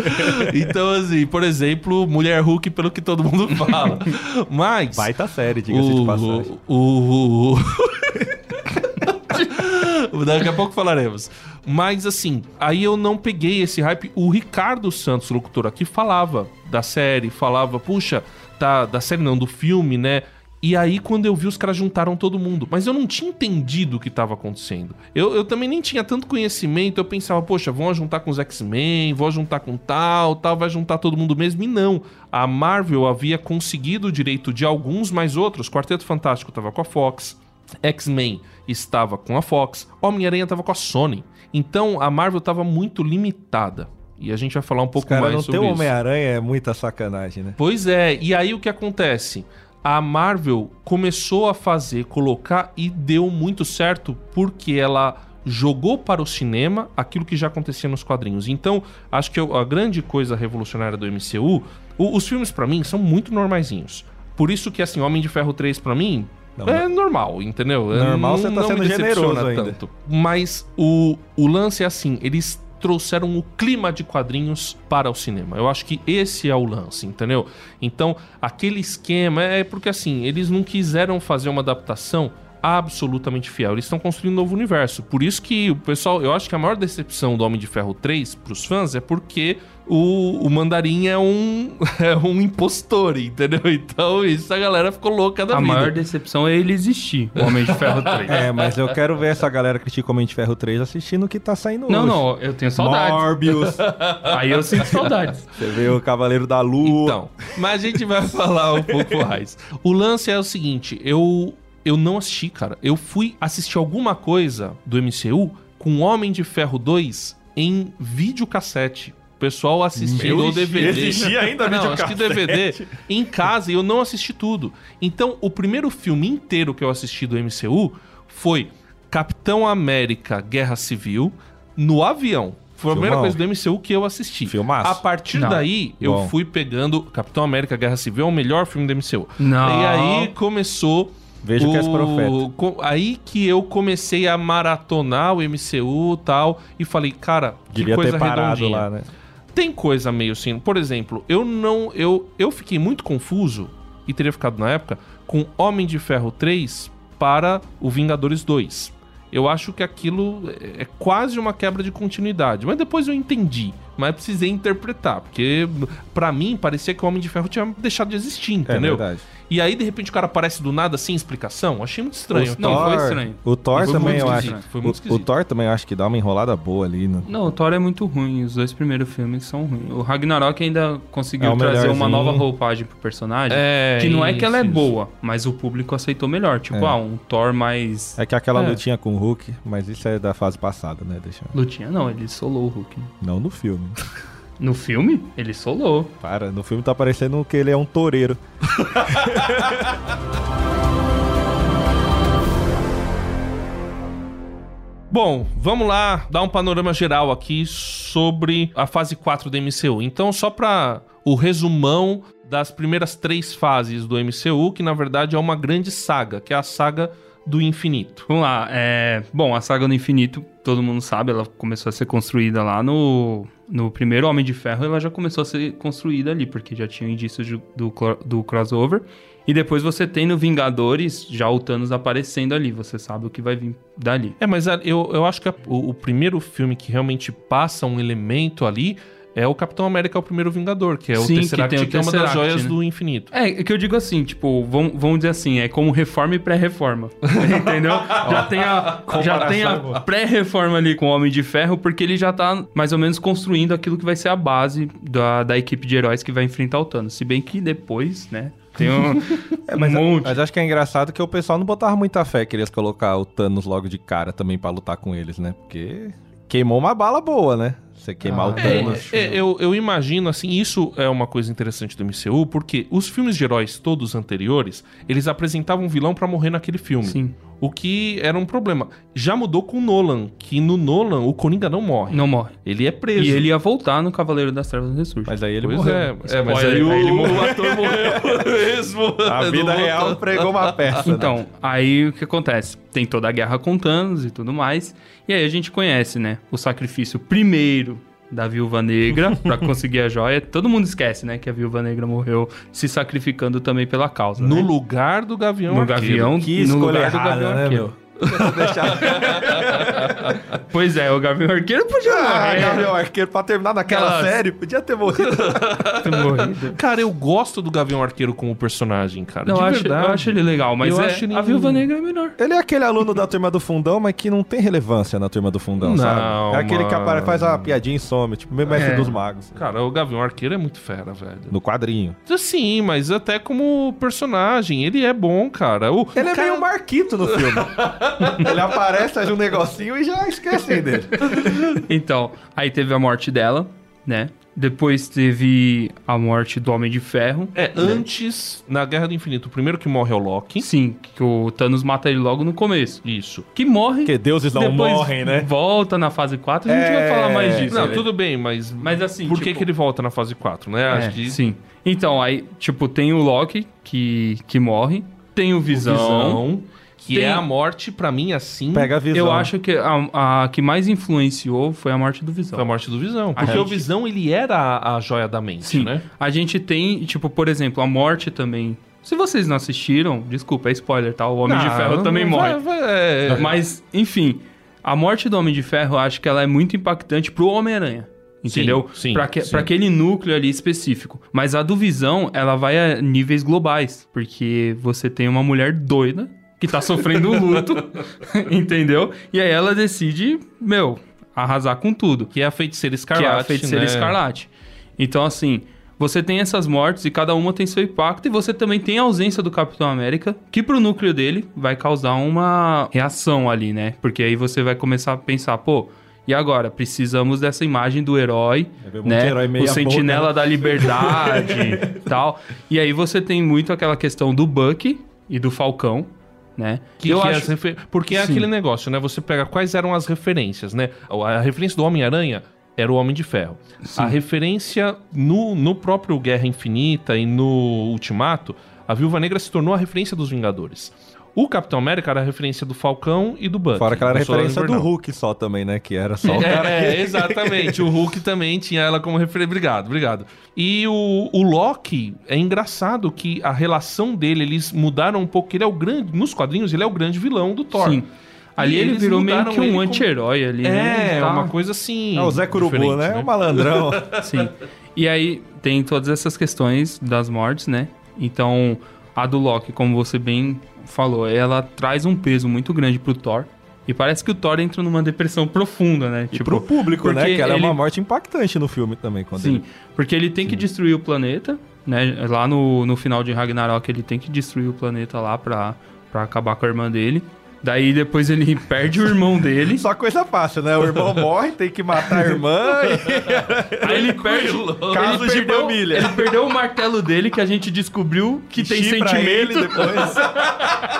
S2: Então, assim, por exemplo, Mulher Hulk, pelo que todo mundo *laughs* fala. Mas.
S3: Baita série, diga-se de passagem.
S2: O. o- *laughs* Daqui a pouco falaremos. Mas assim, aí eu não peguei esse hype. O Ricardo Santos, locutor aqui, falava da série, falava, puxa, tá, da série não, do filme, né? E aí, quando eu vi, os caras juntaram todo mundo. Mas eu não tinha entendido o que estava acontecendo. Eu, eu também nem tinha tanto conhecimento. Eu pensava, poxa, vão juntar com os X-Men, vão juntar com tal, tal, vai juntar todo mundo mesmo. E não. A Marvel havia conseguido o direito de alguns, mas outros. Quarteto Fantástico tava com a Fox. X-Men estava com a Fox, Homem-Aranha estava com a Sony. Então a Marvel estava muito limitada. E a gente vai falar um pouco
S3: caras
S2: mais
S3: não
S2: sobre
S3: ter o
S2: isso.
S3: Homem-Aranha é muita sacanagem, né?
S2: Pois é, e aí o que acontece? A Marvel começou a fazer, colocar e deu muito certo porque ela jogou para o cinema aquilo que já acontecia nos quadrinhos. Então, acho que a grande coisa revolucionária do MCU, o- os filmes pra mim são muito normaizinhos. Por isso que assim, Homem de Ferro 3 pra mim
S3: Não,
S2: é normal, entendeu?
S3: Normal, você tá sendo generoso ainda.
S2: tanto. Mas o, o lance é assim, eles trouxeram o clima de quadrinhos para o cinema. Eu acho que esse é o lance, entendeu? Então, aquele esquema é porque assim, eles não quiseram fazer uma adaptação absolutamente fiel. Eles estão construindo um novo universo. Por isso que o pessoal, eu acho que a maior decepção do Homem de Ferro 3 pros fãs é porque o, o Mandarim é um, *laughs* é um impostor, entendeu? *laughs* Então, isso a galera ficou louca da
S4: A
S2: vida.
S4: maior decepção é ele existir, o Homem de Ferro 3. *laughs*
S3: É, mas eu quero ver essa galera critica o Homem de Ferro 3 assistindo o que tá saindo
S4: Não,
S3: hoje.
S4: não, eu tenho saudades.
S3: Morbius.
S4: Aí eu sinto saudades.
S3: Você vê o Cavaleiro da Lua.
S2: Então, mas a gente vai falar um pouco mais. O lance é o seguinte, eu eu não assisti, cara. Eu fui assistir alguma coisa do MCU com Homem de Ferro 2 em videocassete. O pessoal assistindo
S3: Meu,
S2: o DVD.
S3: existia ainda *laughs*
S2: Não, acho que DVD em casa e eu não assisti tudo. Então, o primeiro filme inteiro que eu assisti do MCU foi Capitão América Guerra Civil no avião. Foi a primeira coisa do MCU que eu assisti.
S3: Filmaço.
S2: A partir
S4: Não.
S2: daí, eu
S3: Bom.
S2: fui pegando Capitão América Guerra Civil, é o melhor filme do MCU.
S4: Não.
S2: E aí começou.
S3: Veja que és profeta.
S2: Aí que eu comecei a maratonar o MCU e tal. E falei, cara, que
S3: Devia
S2: coisa
S3: ter parado
S2: redondinha.
S3: lá, né?
S2: Tem coisa meio assim. Por exemplo, eu não. Eu, eu fiquei muito confuso, e teria ficado na época, com Homem de Ferro 3 para o Vingadores 2. Eu acho que aquilo é é quase uma quebra de continuidade. Mas depois eu entendi. Mas precisei interpretar. Porque, pra mim, parecia que o Homem de Ferro tinha deixado de existir,
S3: É
S2: entendeu?
S3: verdade.
S2: E aí, de repente, o cara aparece do nada sem explicação. Achei muito estranho.
S3: O
S4: Não,
S3: Thor-
S4: foi estranho.
S3: O Thor
S2: Foi
S3: também
S2: muito
S3: eu acho.
S2: foi muito
S3: o, o. Thor também eu acho que dá uma enrolada boa ali, né?
S4: Não, o Thor é muito ruim. Os dois primeiros filmes são ruins. O Ragnarok ainda conseguiu
S3: É
S4: trazer uma nova roupagem pro personagem.
S2: É,
S4: que não é que ela é
S2: isso,
S4: boa, mas o público aceitou melhor. Tipo,
S3: É.
S4: ah, um Thor mais.
S3: É que aquela
S2: É.
S3: lutinha com o Hulk, mas isso é da fase passada, né? Deixa...
S4: Lutinha, não, ele solou o Hulk.
S3: Não no filme.
S4: No filme, ele solou.
S3: Para, no filme tá parecendo que ele é um toureiro. *laughs*
S2: Bom, vamos lá dar um panorama geral aqui sobre a fase 4 do MCU. Então, só para o resumão das primeiras três fases do MCU, que na verdade é uma grande saga, que é a saga do infinito.
S4: Vamos lá, é... Bom, a Saga do Infinito, todo mundo sabe, ela começou a ser construída lá no... No primeiro Homem de Ferro, ela já começou a ser construída ali, porque já tinha indícios do, do crossover. E depois você tem no Vingadores, já o Thanos aparecendo ali, você sabe o que vai vir dali.
S2: É, mas eu, eu acho que a- o, o primeiro filme que realmente passa um elemento ali é o Capitão América, o primeiro Vingador, que é o
S4: Sim, que
S2: Tesseract,
S4: tem
S2: que,
S4: o
S2: é uma das joias
S4: né?
S2: do infinito.
S4: É, é que eu digo assim, tipo, vamos, vamos dizer assim, é como reforma e pré-reforma. *laughs* Entendeu? já tem a, já tem a pré-reforma ali com o Homem de Ferro, porque ele já tá mais ou menos construindo aquilo que vai ser a base da, da equipe de heróis que vai enfrentar o Thanos. Se bem que depois, né? Tem um, *laughs*
S3: É, mas,
S4: um monte.
S3: mas acho que é engraçado que o pessoal não botava muita fé que eles colocar o Thanos logo de cara também pra lutar com eles, né? Porque queimou uma bala boa, né? Você queimar
S4: Ah,
S3: o
S2: É,
S3: Thanos.
S2: é, eu, eu imagino, assim, isso é uma coisa interessante do MCU, porque os filmes de heróis todos anteriores, eles apresentavam um vilão pra morrer naquele filme.
S4: Sim,
S2: O que era um problema. Já mudou com o Nolan, que no Nolan o Coringa não morre.
S4: não morre.
S2: Ele é preso.
S4: E ele ia voltar no Cavaleiro das Trevas Ressurge.
S3: Mas aí ele
S2: Pois
S3: morreu.
S2: é, é, mas aí o,
S4: aí ele morreu.
S2: o ator morreu *laughs* mesmo.
S3: A vida real pregou uma peça. né?
S4: Então, aí o que acontece? Tem toda a guerra com Thanos e tudo mais. E aí a gente conhece, né? O sacrifício primeiro da Viúva Negra *laughs* pra conseguir a joia. Todo mundo esquece, né, que a Viúva Negra morreu se sacrificando também pela causa,
S2: No
S4: né?
S2: lugar do Gavião
S4: No
S2: Arqueiro.
S4: Gavião,
S3: Que
S4: no lugar do
S3: errada,
S4: Gavião
S3: né,
S4: Arqueiro.
S3: meu? Deixar... *laughs* *laughs*
S4: Pois é, o Gavião Arqueiro podia
S3: Ah,
S4: morrer,
S3: Gabriel Arqueiro, pra terminar naquela
S4: Aquelas-
S3: série, podia ter morrido. *laughs*
S4: ter morrido.
S2: Cara, eu gosto do Gavião Arqueiro como personagem, cara.
S4: Não,
S2: de
S4: eu acho, eu acho ele legal, mas
S2: Eu
S4: é-
S2: acho ele-
S4: a Viúva Negra é melhor.
S3: Ele é aquele aluno da turma do fundão, mas que não tem relevância na turma do fundão,
S2: Não,
S3: sabe? É aquele que
S2: mano.
S3: apare- faz a piadinha e some, tipo, meio mestre
S4: É.
S3: dos magos.
S2: Cara, o Gavião Arqueiro é muito fera, velho.
S3: No quadrinho.
S2: Sim, mas até como personagem, ele é bom, cara. O,
S3: Ele
S2: o
S3: é
S2: cara-
S3: meio Marquito no filme. *laughs* ele aparece, faz um negocinho e já esquecem *laughs*
S4: Então, aí teve a morte dela, né? Depois teve a morte do Homem de Ferro.
S2: É, antes, na Guerra do Infinito, o primeiro que morre é o Loki.
S4: Sim, que o Thanos mata ele logo no começo.
S2: Isso.
S4: Que morre.
S3: Porque deuses não morrem, né?
S4: Volta na fase 4, a gente
S3: É.
S4: vai falar mais disso.
S2: Não,
S4: né?
S2: tudo bem, mas.
S4: Mas assim,
S2: Por que,
S4: tipo-
S2: que ele volta na fase 4, né?
S4: É,
S2: Acho que
S4: Sim. Então, aí, tipo, tem o Loki que, que morre. Tem o Visão.
S2: Visão, que
S4: Tem-
S2: é a morte, pra mim, assim.
S3: Pega a visão.
S4: Eu acho que a, a que mais influenciou foi a morte do Visão.
S2: Foi a morte do Visão.
S4: A
S2: Porque o
S4: gente-
S2: Visão, ele era a, a joia da mente,
S4: Sim.
S2: né?
S4: A gente tem, tipo, por exemplo, a morte também. Se vocês não assistiram, desculpa, é spoiler, tá? O Homem de
S2: Ah,
S4: Ferro também
S2: vai-
S4: morre.
S2: vai- é-
S4: Mas, enfim, a morte do Homem de Ferro, eu acho que ela é muito impactante pro Homem-Aranha. Entendeu?
S2: Sim, sim,
S4: pra, que-
S2: sim.
S4: pra aquele núcleo ali específico. Mas a do Visão, ela vai a níveis globais. Porque você tem uma mulher doida que tá sofrendo luto, *laughs* entendeu? E aí ela decide, meu, arrasar com tudo
S2: Que é a feiticeira escarlate.
S4: que é a feiticeira
S2: né?
S4: escarlate. Então, assim, você tem essas mortes e cada uma tem seu impacto, e você também tem a ausência do Capitão América, que pro núcleo dele vai causar uma reação ali, né? Porque aí você vai começar a pensar, pô. E agora? Precisamos dessa imagem do herói,
S3: muito
S4: né?
S3: herói
S4: o sentinela
S3: boca,
S4: da liberdade *laughs* e tal. E aí você tem muito aquela questão do Bucky e do Falcão, né?
S2: Que,
S4: eu
S2: que é
S4: acho
S2: refer- Porque é
S4: Sim.
S2: aquele negócio, né? Você pega quais eram as referências, né? A referência do Homem-Aranha era o Homem de Ferro. A referência no, no próprio Guerra Infinita e no Ultimato, a Viúva Negra se tornou a referência dos Vingadores. O Capitão América era a referência do Falcão e do Bucky.
S3: Fora que ela era
S2: do Soldado
S3: referência do. Hulk só também, né? Que era só o
S2: É, *laughs*
S3: cara
S2: é, exatamente. O Hulk também tinha ela como referência. Obrigado, obrigado. E o, o Loki, é engraçado que a relação dele, eles mudaram um pouco. que Ele é o grande. Nos quadrinhos, ele é o grande vilão do Thor.
S4: Sim. Ali
S2: E
S4: ele virou meio que um
S2: como-
S4: anti-herói ali, né?
S2: É,
S4: Tá-
S2: uma coisa assim.
S3: É o Zé Curubu,
S2: diferente,
S3: né? O malandrão. *laughs*
S4: Sim. E aí tem todas essas questões das mortes, né? Então, a do Loki, como você bem falou, ela traz um peso muito grande pro Thor. E parece que o Thor entra numa depressão profunda, né?
S3: E pro público, né? Que ela é
S4: ele-
S3: uma morte impactante no filme também. Quando
S4: Sim,
S3: ele...
S4: porque ele tem que destruir o planeta, né? Lá no, no final de Ragnarok ele tem que destruir o planeta lá pra, pra acabar com a irmã dele. Daí depois ele perde o irmão dele.
S3: Só coisa fácil, né? O irmão morre, tem que matar a irmã e... *laughs*
S4: Aí ele perde
S3: Casos
S4: ele
S3: de
S4: perdeu,
S3: família.
S4: Ele perdeu o martelo dele, que a gente descobriu que tem sentimento.
S3: ele depois.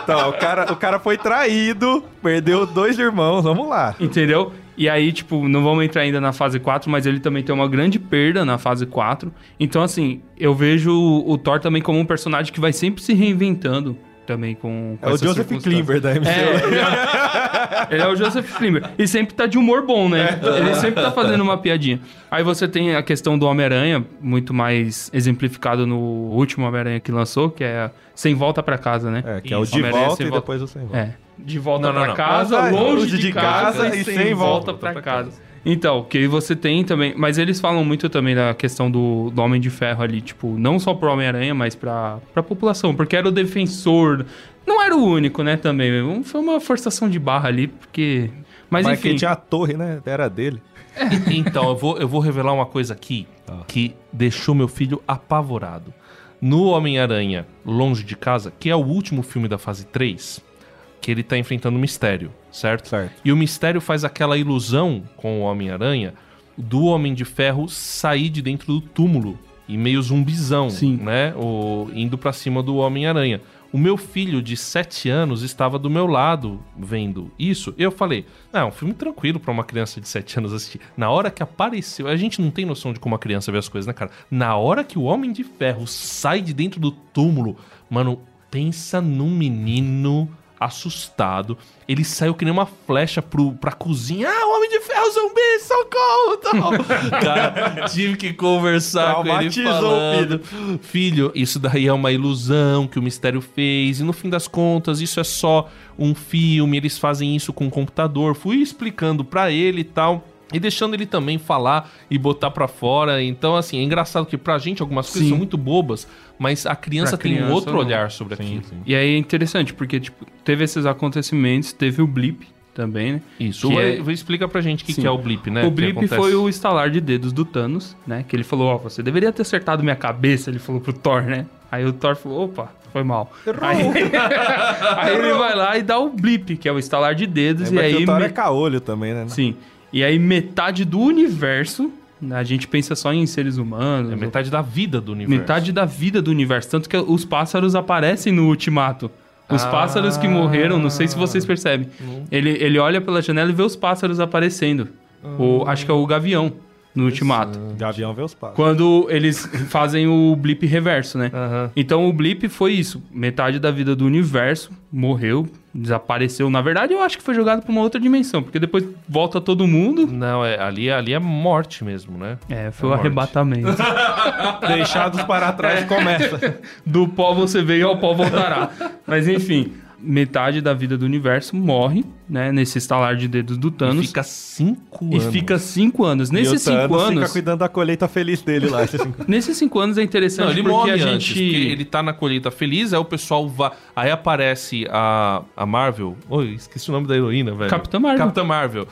S3: então, o cara, o cara foi traído, perdeu dois irmãos, vamos lá.
S4: Entendeu? E aí, tipo, não vamos entrar ainda na fase 4, mas ele também tem uma grande perda na fase 4. Então, assim, eu vejo o Thor também como um personagem que vai sempre se reinventando também com, com
S3: É o Joseph. Klimber da MCU.
S4: É, ele é, *laughs* ele é o Joseph Klimber. E sempre tá de humor bom, né? Ele sempre tá fazendo uma piadinha. Aí você tem a questão do Homem-Aranha, muito mais exemplificado no último Homem-Aranha que lançou, que é Sem Volta pra Casa, né?
S3: É, que é o
S2: Isso,
S3: de volta
S4: sem
S3: e
S4: volta.
S3: depois o sem volta.
S4: É. De volta
S2: Não, não,
S4: pra
S2: não.
S4: casa,
S3: Ah,
S4: longe de, casa, e sem, volta, pra,
S2: pra
S4: casa. Então, que você tem também. Mas eles falam muito também da questão do, do Homem de Ferro ali, tipo, não só pro Homem-Aranha, mas pra, pra população, porque era o defensor. Não era o único, né, também. Foi uma forçação de barra ali, porque. Mas,
S3: Mas
S4: enfim.
S3: que tinha a torre, né? Era dele.
S2: Então, eu vou, eu vou revelar uma coisa aqui
S3: Ah.
S2: que deixou meu filho apavorado. No Homem-Aranha Longe de Casa, que é o último filme da fase 3, que ele tá enfrentando o mistério, certo?
S3: Certo.
S2: E o mistério faz aquela ilusão com o Homem-Aranha do Homem de Ferro sair de dentro do túmulo e meio zumbizão,
S4: Sim.
S2: né? O, indo pra cima do Homem-Aranha. O meu filho de 7 anos estava do meu lado vendo isso. Eu falei: "Ah, é um filme tranquilo pra uma criança de 7 anos assistir. Na hora que apareceu, a gente não tem noção de como a criança vê as coisas, né, cara? Na hora que o Homem de Ferro sai de dentro do túmulo, mano, pensa num menino assustado. Ele saiu que nem uma flecha pro, pra cozinha. Ah, o Homem de Ferro zumbi, socorro! *laughs* Cara, tive que conversar com ele falando. Filho, isso daí é uma ilusão que o mistério fez. E no fim das contas, isso é só um filme. Eles fazem isso com o computador. Fui explicando pra ele e tal. E deixando ele também falar e botar pra fora. Então, assim, é engraçado que pra gente algumas coisas
S4: Sim.
S2: são muito bobas, mas a criança
S4: Pra
S2: tem um
S4: criança,
S2: outro
S4: não.
S2: olhar sobre aquilo.
S4: E aí é interessante, porque, tipo, teve esses acontecimentos, teve o blip também, né?
S2: Isso.
S4: Que é-
S2: explica pra gente o que,
S4: Sim.
S2: que é o blip, né?
S4: o blip foi o estalar de dedos do Thanos, né? Que ele falou, ó, você deveria ter acertado minha cabeça, ele falou pro Thor, né? Aí o Thor falou, opa, foi mal. Aí, *laughs* aí ele vai lá e dá o blip, que é o estalar de dedos,
S3: Lembra
S4: e aí...
S3: o Thor
S4: me-
S3: é caolho também, né?
S4: Sim. E aí metade do universo, a gente pensa só em seres humanos,
S2: É metade da vida do universo.
S4: metade da vida do universo, tanto que os pássaros aparecem no ultimato. Os
S2: Ah.
S4: pássaros que morreram, não sei se vocês percebem. Ele, ele olha pela janela e vê os pássaros aparecendo. O, acho que é o gavião no ultimato.
S3: Gavião vê os passos.
S4: Quando eles fazem o blip reverso, né?
S2: Aham.
S4: Então o blip foi isso. Metade da vida do universo morreu, desapareceu. Na verdade, eu acho que foi jogado pra uma outra dimensão, porque depois volta todo mundo.
S2: Não, é, ali, ali é morte mesmo, né?
S4: É, foi o
S2: morte.
S4: arrebatamento. *laughs*
S3: Deixados para trás começa. *laughs*
S4: Do pó você veio, ao pó voltará. Mas enfim, metade da vida do universo morre, né? Nesse estalar de dedos do
S2: E
S4: Thanos.
S2: fica cinco
S4: E
S2: anos.
S4: fica cinco anos.
S3: e
S4: Nesses cinco
S3: Thanos fica
S4: anos.
S3: cuidando da colheita feliz dele lá. cinco- *laughs*
S4: Nesses cinco anos é interessante
S2: Não, ele
S4: porque
S2: morre
S4: a
S2: antes,
S4: gente.
S2: porque ele tá na colheita feliz, aí o pessoal vai... Aí aparece a, a Marvel... Oi, esqueci o nome da heroína, velho.
S4: Capitã Marvel.
S2: Capitã Marvel.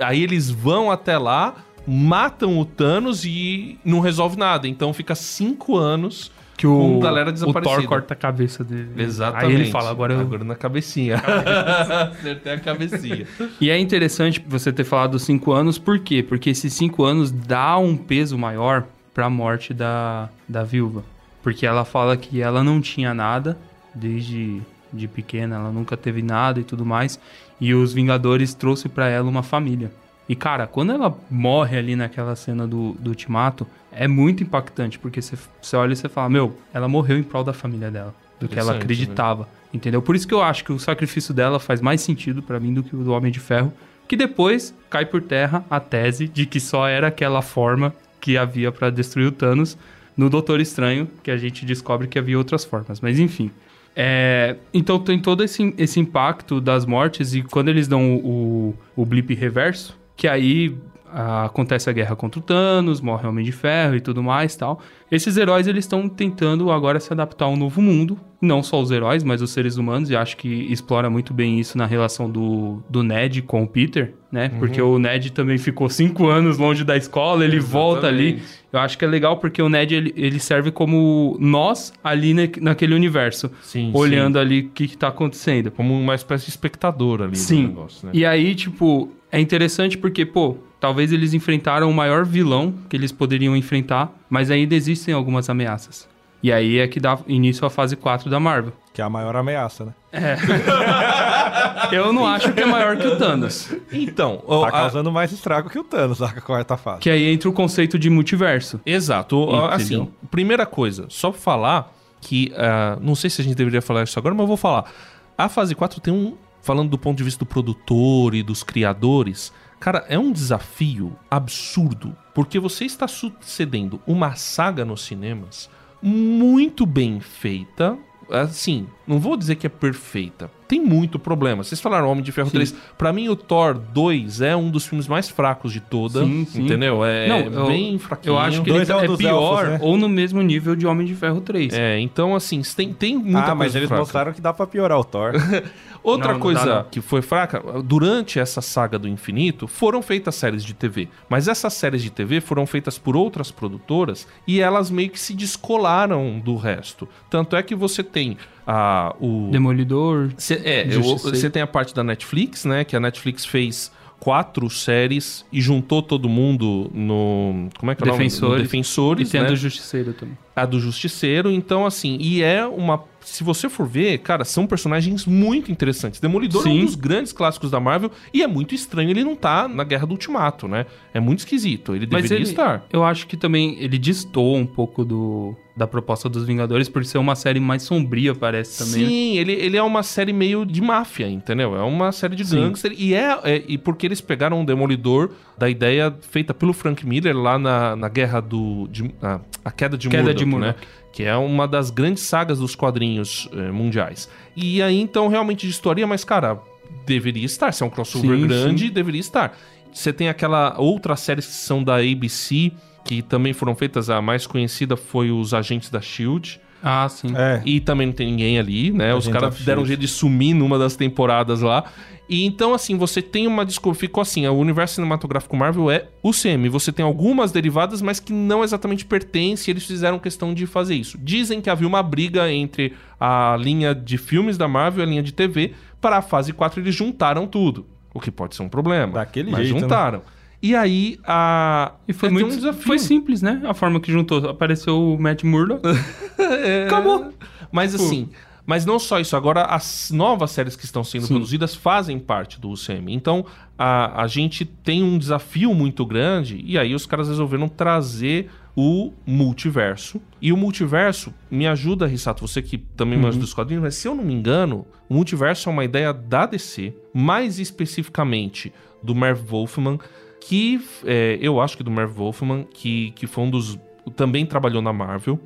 S2: Aí eles vão até lá, matam o Thanos e não resolve nada. Então fica cinco anos
S4: Que
S2: com
S4: o,
S2: galera
S4: o. Thor corta a cabeça dele.
S2: Exatamente.
S4: Aí ele fala, agora eu...
S2: Agora na cabecinha. *laughs* Acertei a cabecinha.
S4: E é interessante você ter falado dos cinco anos, por quê? Porque esses cinco anos dá um peso maior pra morte da, da viúva. Porque ela fala que ela não tinha nada desde de pequena, ela nunca teve nada e tudo mais. E os Vingadores trouxe pra ela uma família. E cara, quando ela morre ali naquela cena do, do ultimato, é muito impactante, porque você você olha e você fala, meu, ela morreu em prol da família dela, do que ela
S2: Interessante,
S4: acreditava. Entendeu? Por isso que eu acho que o sacrifício dela faz mais sentido pra mim do que o do Homem de Ferro, que depois cai por terra a tese de que só era aquela forma que havia pra destruir o Thanos no Doutor Estranho, que a gente descobre que havia outras formas. Mas enfim. É, então tem todo esse, esse impacto das mortes e quando eles dão o, o, o blip reverso, que aí ah, acontece a guerra contra o Thanos, morre o Homem de Ferro e tudo mais tal. Esses heróis eles estão tentando agora se adaptar a um novo mundo, não só os heróis, mas os seres humanos, e acho que explora muito bem isso na relação do, do Ned com o Peter, né? Porque o Ned também ficou cinco anos longe da escola, ele volta ali.
S2: Exatamente.
S4: Eu acho que é legal porque o Ned ele, ele serve como nós ali na- naquele universo,
S2: Sim,
S4: olhando ali o que, que tá acontecendo.
S2: Como uma espécie de espectador ali
S4: Sim.
S2: do negócio, né?
S4: E aí, tipo, é interessante porque, pô, talvez eles enfrentaram o maior vilão que eles poderiam enfrentar, mas ainda existem algumas ameaças. E aí é que dá início à fase 4 da Marvel.
S3: Que é a maior ameaça, né? *laughs*
S4: Eu não acho que é maior que o Thanos.
S2: Então,
S3: Tá
S2: a-
S3: causando mais estrago que o Thanos na quarta fase.
S4: Que aí entra o conceito de multiverso.
S2: Exato.
S4: Entendeu?
S2: Assim, primeira coisa, só pra falar que. ah, não sei se a gente deveria falar isso agora, mas eu vou falar. A fase 4 tem um. Falando do ponto de vista do produtor e dos criadores, cara, é um desafio absurdo. Porque você está sucedendo uma saga nos cinemas muito bem feita. Assim, não vou dizer que é perfeita. Tem muito problema. Vocês falaram Homem de Ferro 3. Pra mim, o Thor 2 é um dos filmes mais fracos de toda.
S4: Sim, sim.
S2: Entendeu? É
S4: Não, eu-
S2: bem fraquinho.
S4: Eu acho que ele
S3: é o
S4: é pior
S3: elfos, né?
S4: ou no mesmo nível de Homem de Ferro 3.
S2: É, então assim, tem, tem muita
S3: ah, mas eles
S2: fraca.
S3: mostraram que dá pra piorar o Thor. *laughs*
S2: Outra
S4: Não, não
S2: coisa
S4: dá, não.
S2: que foi fraca, durante essa saga do infinito, foram feitas séries de TV. Mas essas séries de TV foram feitas por outras produtoras e elas meio que se descolaram do resto. Tanto é que você tem a, o...
S4: Demolidor.
S2: Cê- é, você tem a parte da Netflix, né? Que a Netflix fez quatro séries e juntou todo mundo no... Como é que é o nome? No
S4: Defensores. E
S2: Defensores,
S4: tem a
S2: né?
S4: do Justiceiro também.
S2: A do Justiceiro. Então, assim, e é uma. Se você for ver, cara, são personagens muito interessantes. Demolidor é um
S4: Sim.
S2: dos grandes clássicos da Marvel e é muito estranho ele não tá na Guerra do Ultimato, né? É muito esquisito. Ele
S4: Mas
S2: deveria
S4: ele,
S2: estar.
S4: eu acho que também ele destoa um pouco do, da proposta dos Vingadores por ser uma série mais sombria, parece também. né?
S2: Sim, ele, ele é uma série meio de máfia, entendeu? É uma série de
S4: Sim.
S2: gangster. E é, é- e porque eles pegaram um demolidor da ideia feita pelo Frank Miller lá na, na guerra do. de- a, a queda de
S4: Queda
S2: Murdoch,
S4: de
S2: né?
S4: Murdoch.
S2: Que é uma das grandes sagas dos quadrinhos eh, mundiais. E aí, então, realmente destoaria, mas, cara, deveria estar. Se é um crossover
S4: Sim,
S2: grande, deveria estar. Você tem aquela outras séries que são da ABC, que também foram feitas. A mais conhecida foi Os Agentes da Shield.
S4: Ah, sim.
S3: É.
S2: E também não tem ninguém ali, né? Os caras deram um jeito de sumir numa das temporadas lá. E então, assim, você tem uma desculpa. Ficou assim: o universo cinematográfico Marvel é o CM. Você tem algumas derivadas, mas que não exatamente pertencem. Eles fizeram questão de fazer isso. Dizem que havia uma briga entre a linha de filmes da Marvel e a linha de TV. Para a fase 4, eles juntaram tudo. O que pode ser um problema.
S3: Daquele
S2: mas
S3: jeito, né?
S2: juntaram. E aí, a.
S4: E foi
S2: é,
S4: muito
S2: um desafio.
S4: Foi simples, né? A forma que juntou. Apareceu o Matt Murdock. *laughs* Acabou.
S2: Mas assim, mas não só isso, agora as novas séries que estão sendo
S4: Sim.
S2: produzidas fazem parte do UCM. Então a, a gente tem um desafio muito grande e aí os caras resolveram trazer o multiverso. E o multiverso me ajuda, Rissato, você que também manja dos quadrinhos, mas se eu não me engano, o multiverso é uma ideia da DC, mais especificamente do Merv Wolfman, que é, eu acho que do Merv Wolfman, que, que foi um dos. também trabalhou na Marvel.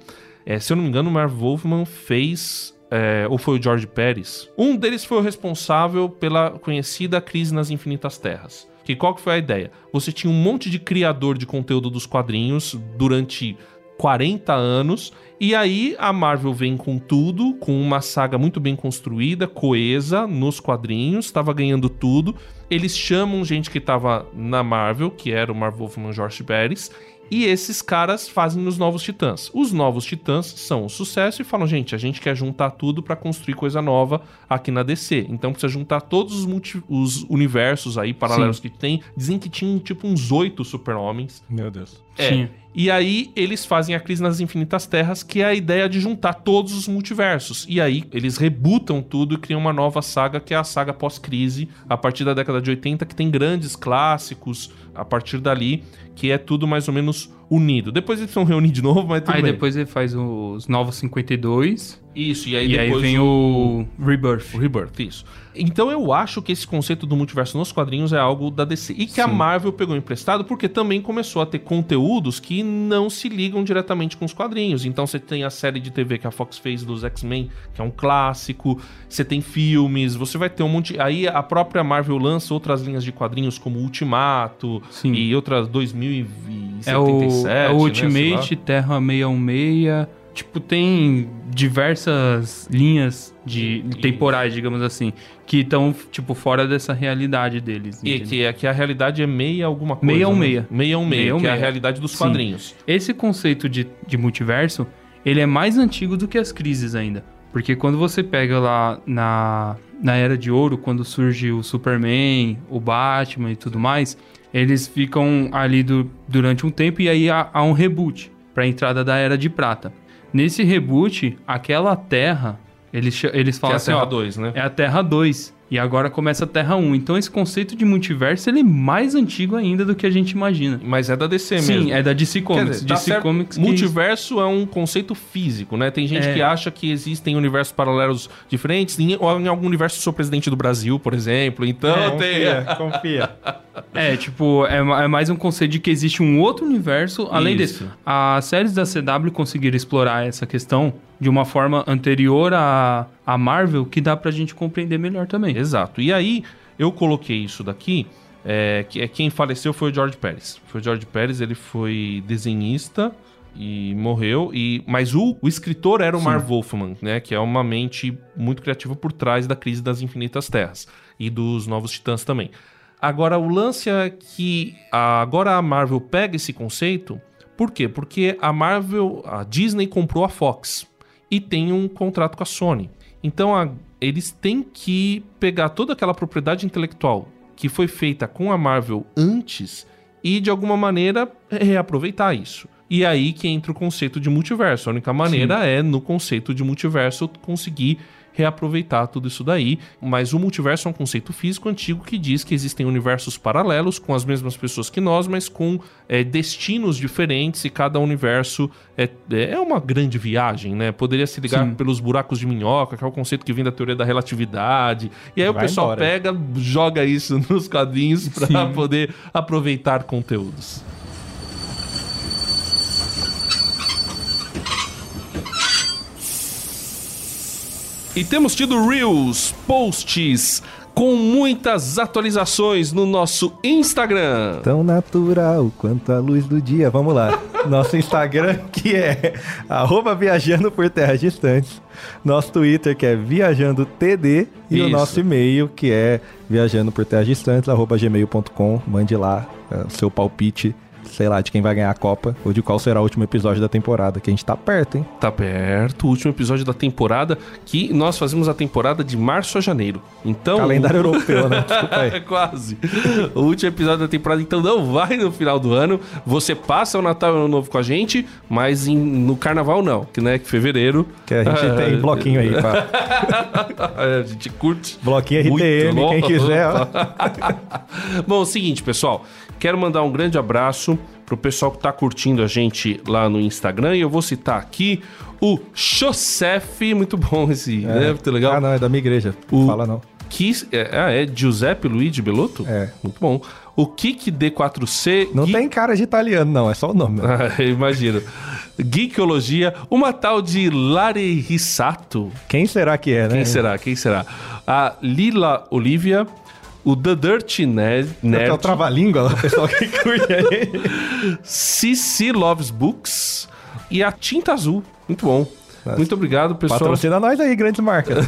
S2: É, se eu não me engano, o Marv Wolfman fez. É, ou foi o George Pérez? Um deles foi o responsável pela conhecida crise nas Infinitas Terras. Que qual que foi a ideia? Você tinha um monte de criador de conteúdo dos quadrinhos durante 40 anos. E aí a Marvel vem com tudo, com uma saga muito bem construída, coesa nos quadrinhos, estava ganhando tudo. Eles chamam gente que estava na Marvel, que era o Marvel Wolfman George Pérez, e esses caras fazem os Novos Titãs. Os Novos Titãs são um sucesso e falam, gente, a gente quer juntar tudo pra construir coisa nova aqui na DC. Então precisa juntar todos os, multi- os universos aí paralelos que tem. Dizem que tinham tipo uns oito super-homens.
S3: Meu Deus.
S2: É.
S4: Tinha.
S2: E aí eles fazem a Crise nas Infinitas Terras, que é a ideia de juntar todos os multiversos. E aí eles rebutam tudo e criam uma nova saga, que é a saga pós-crise, a partir da década de 80, que tem grandes clássicos a partir dali, que é tudo mais ou menos unido. Depois eles vão reunir de novo, mas tudo
S4: Aí
S2: bem.
S4: depois ele faz os Novos 52.
S2: Isso, e aí
S4: E aí,
S2: depois
S4: vem o Rebirth.
S2: O Rebirth, isso. Então eu acho que esse conceito do multiverso nos quadrinhos é algo da DC. E que a
S4: Sim.
S2: Marvel pegou emprestado porque também começou a ter conteúdos que não se ligam diretamente com os quadrinhos. Então você tem a série de TV que a Fox fez dos X-Men, que é um clássico. Você tem filmes, você vai ter um monte. Aí a própria Marvel lança outras linhas de quadrinhos como Ultimato
S4: Sim.
S2: e outras 2077.
S4: É o, é o
S2: né.
S4: Ultimate, Terra 616. Tipo, tem diversas linhas de temporais, digamos assim, que estão, tipo, fora dessa realidade deles.
S2: E que, é, que a realidade é meia alguma coisa.
S4: 616.
S2: Né? 616, que é a
S4: 616.
S2: realidade dos
S4: Sim.
S2: quadrinhos.
S4: Esse conceito de, de multiverso, ele é mais antigo do que as crises ainda. Porque quando você pega lá na, na Era de Ouro, quando surge o Superman, o Batman e tudo mais, eles ficam ali do- durante um tempo e aí há, há um reboot para a entrada da Era de Prata. Nesse reboot, aquela Terra, eles, eles
S2: Que é
S4: falam
S2: a
S4: assim,
S2: Terra
S4: ó,
S2: 2, né?
S4: é a Terra 2. E agora começa a Terra 1. Então esse conceito de multiverso, ele é mais antigo ainda do que a gente imagina.
S2: Mas é da DC
S4: Sim,
S2: mesmo.
S4: é da DC
S2: Quer
S4: Comics.
S2: dizer, tá
S4: DC
S2: certo,
S4: Comics
S2: multiverso é um conceito físico, né? Tem gente
S4: É.
S2: que acha que existem universos paralelos diferentes. Em, ou em algum universo eu sou presidente do Brasil, por exemplo. Então tem.
S3: confia, *laughs* confia.
S4: É, tipo, é, é mais um conceito de que existe um outro universo. Além
S2: Isso.
S4: desse, as séries da CW conseguiram explorar essa questão de uma forma anterior à, à Marvel que dá pra gente compreender melhor também.
S2: Exato. E aí, eu coloquei isso daqui. É, que é quem faleceu foi o George Pérez. Foi o George Pérez, ele foi desenhista e morreu. E mas o, o escritor era o Marv Wolfman, né? Que é uma mente muito criativa por trás da crise das infinitas terras e dos novos titãs também. Agora, o lance é que a- agora a Marvel pega esse conceito. Por quê? Porque a Marvel, a Disney comprou a Fox e tem um contrato com a Sony. Então a- eles têm que pegar toda aquela propriedade intelectual que foi feita com a Marvel antes e de alguma maneira reaproveitar isso. E aí que entra o conceito de multiverso. A única maneira é, no conceito de multiverso, conseguir reaproveitar tudo isso daí. Mas o multiverso é um conceito físico antigo que diz que existem universos paralelos com as mesmas pessoas que nós, mas com é, destinos diferentes e cada universo é, é uma grande viagem, né? Poderia se ligar
S4: Sim.
S2: pelos buracos de minhoca, que é o conceito que vem da teoria da relatividade. E aí o
S3: Vai
S2: pessoal
S3: embora.
S2: pega, joga isso *laughs* nos quadrinhos para poder aproveitar conteúdos. E temos tido Reels, posts com muitas atualizações no nosso Instagram.
S3: Tão natural quanto a luz do dia. Vamos lá. Nosso Instagram, *laughs* que é viajando por terras distantes. Nosso Twitter, que é viajando TD. E
S2: Isso.
S3: o nosso e-mail, que é viajando por terras distantes, gmail.com. Mande lá é, o seu palpite, sei lá, de quem vai ganhar a Copa ou de qual será o último episódio da temporada, que a gente tá perto, hein?
S2: Tá perto, o último episódio da temporada, que nós fazemos a temporada de março a janeiro. Então.
S3: Calendário europeu, né? Desculpa aí.
S2: É *laughs* quase. O último episódio da temporada, então, não vai no final do ano. Você passa o Natal e o Ano Novo com a gente, mas em- no Carnaval não, que né, que fevereiro.
S3: Que a gente tem *laughs* bloquinho aí, pá. *laughs*
S2: a gente curte.
S3: Bloquinho RTM, quem quiser, ó.
S2: Bom, é o seguinte, pessoal. Quero mandar um grande abraço pro pessoal que tá curtindo a gente lá no Instagram. E eu vou citar aqui o Josef. Muito bom esse, né? Muito legal.
S3: Ah, não, é da minha igreja.
S2: O-
S3: Fala não.
S2: Que, é, ah, é Giuseppe Luigi Belotto?
S3: É.
S2: Muito bom. O Kik D4C.
S3: Não
S2: Gui-
S3: tem cara de italiano, não, é só o nome. *laughs*
S2: Ah, imagino. Geekologia. Uma tal de Lari Rissato.
S3: Quem será que é, né?
S2: Quem será? Quem será? A Lila Olivia. O The Dirty Nerd.
S3: É o trava-língua, o pessoal que *laughs* curte aí.
S2: Cici Loves Books. E a Tinta Azul. Muito bom. Muito obrigado, pessoal.
S3: Patrocina nós aí, grandes marcas.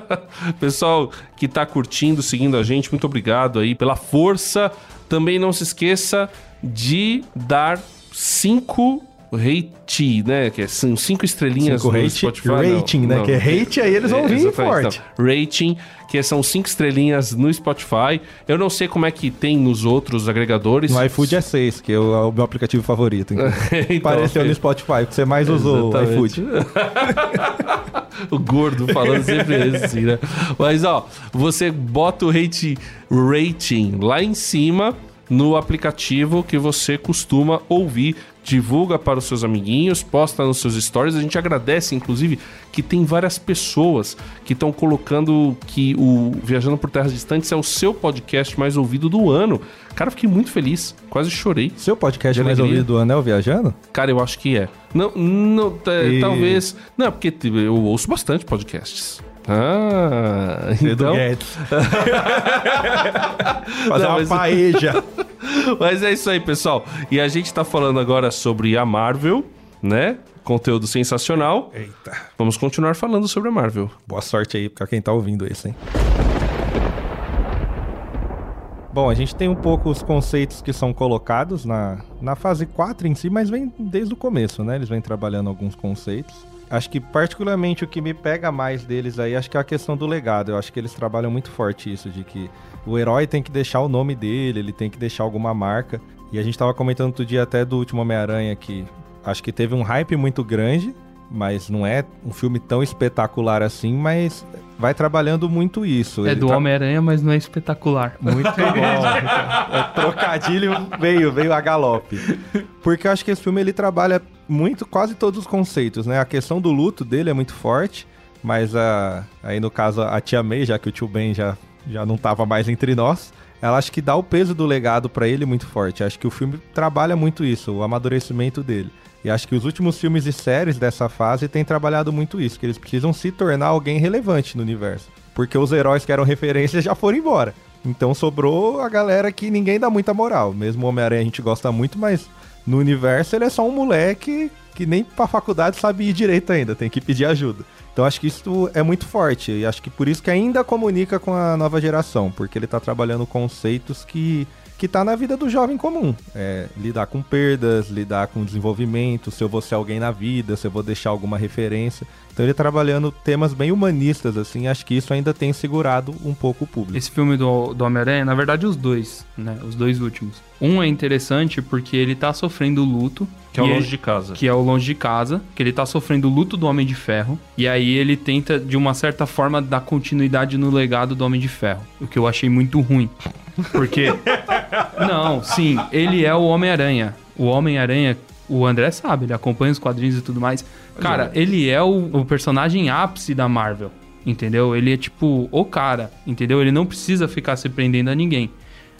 S3: *laughs*
S2: Pessoal que tá curtindo, seguindo a gente, muito obrigado aí pela força. Também não se esqueça de dar cinco rate, né? Que são cinco estrelinhas
S3: Cinco
S2: no
S3: rate-
S2: Spotify. Não,
S3: rating, né?
S2: não.
S3: Que é hate, aí eles vão
S2: É,
S3: vir forte.
S2: não. Rating, que são cinco estrelinhas no Spotify. Eu não sei como é que tem nos outros agregadores.
S3: No iFood é 6, que é o, é o meu aplicativo favorito. Então. *laughs*
S2: Então,
S3: Apareceu
S2: ok.
S3: no Spotify, que você mais usou o iFood. *laughs*
S2: o gordo falando sempre isso, assim, né? Mas, ó, você bota o rate rating lá em cima no aplicativo que você costuma ouvir. Divulga para os seus amiguinhos, posta nos seus stories. A gente agradece, inclusive, que tem várias pessoas que estão colocando que o Viajando por Terras Distantes é o seu podcast mais ouvido do ano. Cara, eu fiquei muito feliz. Quase chorei.
S3: Seu podcast mais ouvido do ano é o Viajando?
S2: Cara, eu acho que é. Não, não tá-
S3: E-
S2: talvez. Não, é porque eu ouço bastante podcasts. Ah,
S3: Edu
S2: então.
S3: Guedes. *laughs* Fazer
S2: Não,
S3: uma
S2: mas-
S3: paeja. *laughs*
S2: Mas é isso aí, pessoal. E a gente tá falando agora sobre a Marvel, né? Conteúdo sensacional.
S3: Eita.
S2: Vamos continuar falando sobre a Marvel.
S3: Boa sorte aí pra quem tá ouvindo isso, hein? Bom, a gente tem um pouco os conceitos que são colocados na, na fase 4 em si, mas vem desde o começo, né? Eles vêm trabalhando alguns conceitos. Acho que particularmente o que me pega mais deles aí, acho que é a questão do legado. Eu acho que eles trabalham muito forte isso, de que o herói tem que deixar o nome dele, ele tem que deixar alguma marca. E a gente tava comentando outro dia até do último Homem-Aranha que acho que teve um hype muito grande, mas não é um filme tão espetacular assim, mas vai trabalhando muito isso.
S4: É
S3: Ele
S4: do
S3: tra-
S4: Homem-Aranha, mas não é espetacular.
S3: Muito *laughs* bom. É, trocadilho veio, veio a galope. Porque eu acho que esse filme ele trabalha muito, quase todos os conceitos, né? A questão do luto dele é muito forte, mas a, aí no caso a tia May, já que o tio Ben já, já não tava mais entre nós, ela acho que dá o peso do legado pra ele muito forte. Acho que o filme trabalha muito isso, o amadurecimento dele. E acho que os últimos filmes e séries dessa fase têm trabalhado muito isso, que eles precisam se tornar alguém relevante no universo. Porque os heróis que eram *laughs* referências já foram embora. Então sobrou a galera que ninguém dá muita moral. Mesmo o Homem-Aranha a gente gosta muito, mas no universo ele é só um moleque que nem pra faculdade sabe ir direito ainda, tem que pedir ajuda. Então acho que isso é muito forte e acho que por isso que ainda comunica com a nova geração, porque ele tá trabalhando conceitos que que tá na vida do jovem comum. É, lidar com perdas, lidar com desenvolvimento, se eu vou ser alguém na vida, se eu vou deixar alguma referência. Então ele trabalhando temas bem humanistas, assim, acho que isso ainda tem segurado um pouco o público.
S4: Esse filme do, do Homem-Aranha, na verdade, os dois, né? Os dois últimos. Um é interessante porque ele tá sofrendo luto.
S2: Que é o longe
S4: ele-
S2: de casa.
S4: que é o Longe de Casa, que ele tá sofrendo o luto do Homem de Ferro, e aí ele tenta, de uma certa forma, dar continuidade no legado do Homem de Ferro, o que eu achei muito ruim. Porque. Não, sim, ele é o Homem-Aranha. O Homem-Aranha, o André sabe, ele acompanha os quadrinhos e tudo mais. Cara, ele é o, o personagem ápice da Marvel, entendeu? Ele é tipo o cara, entendeu? Ele não precisa ficar se prendendo a ninguém.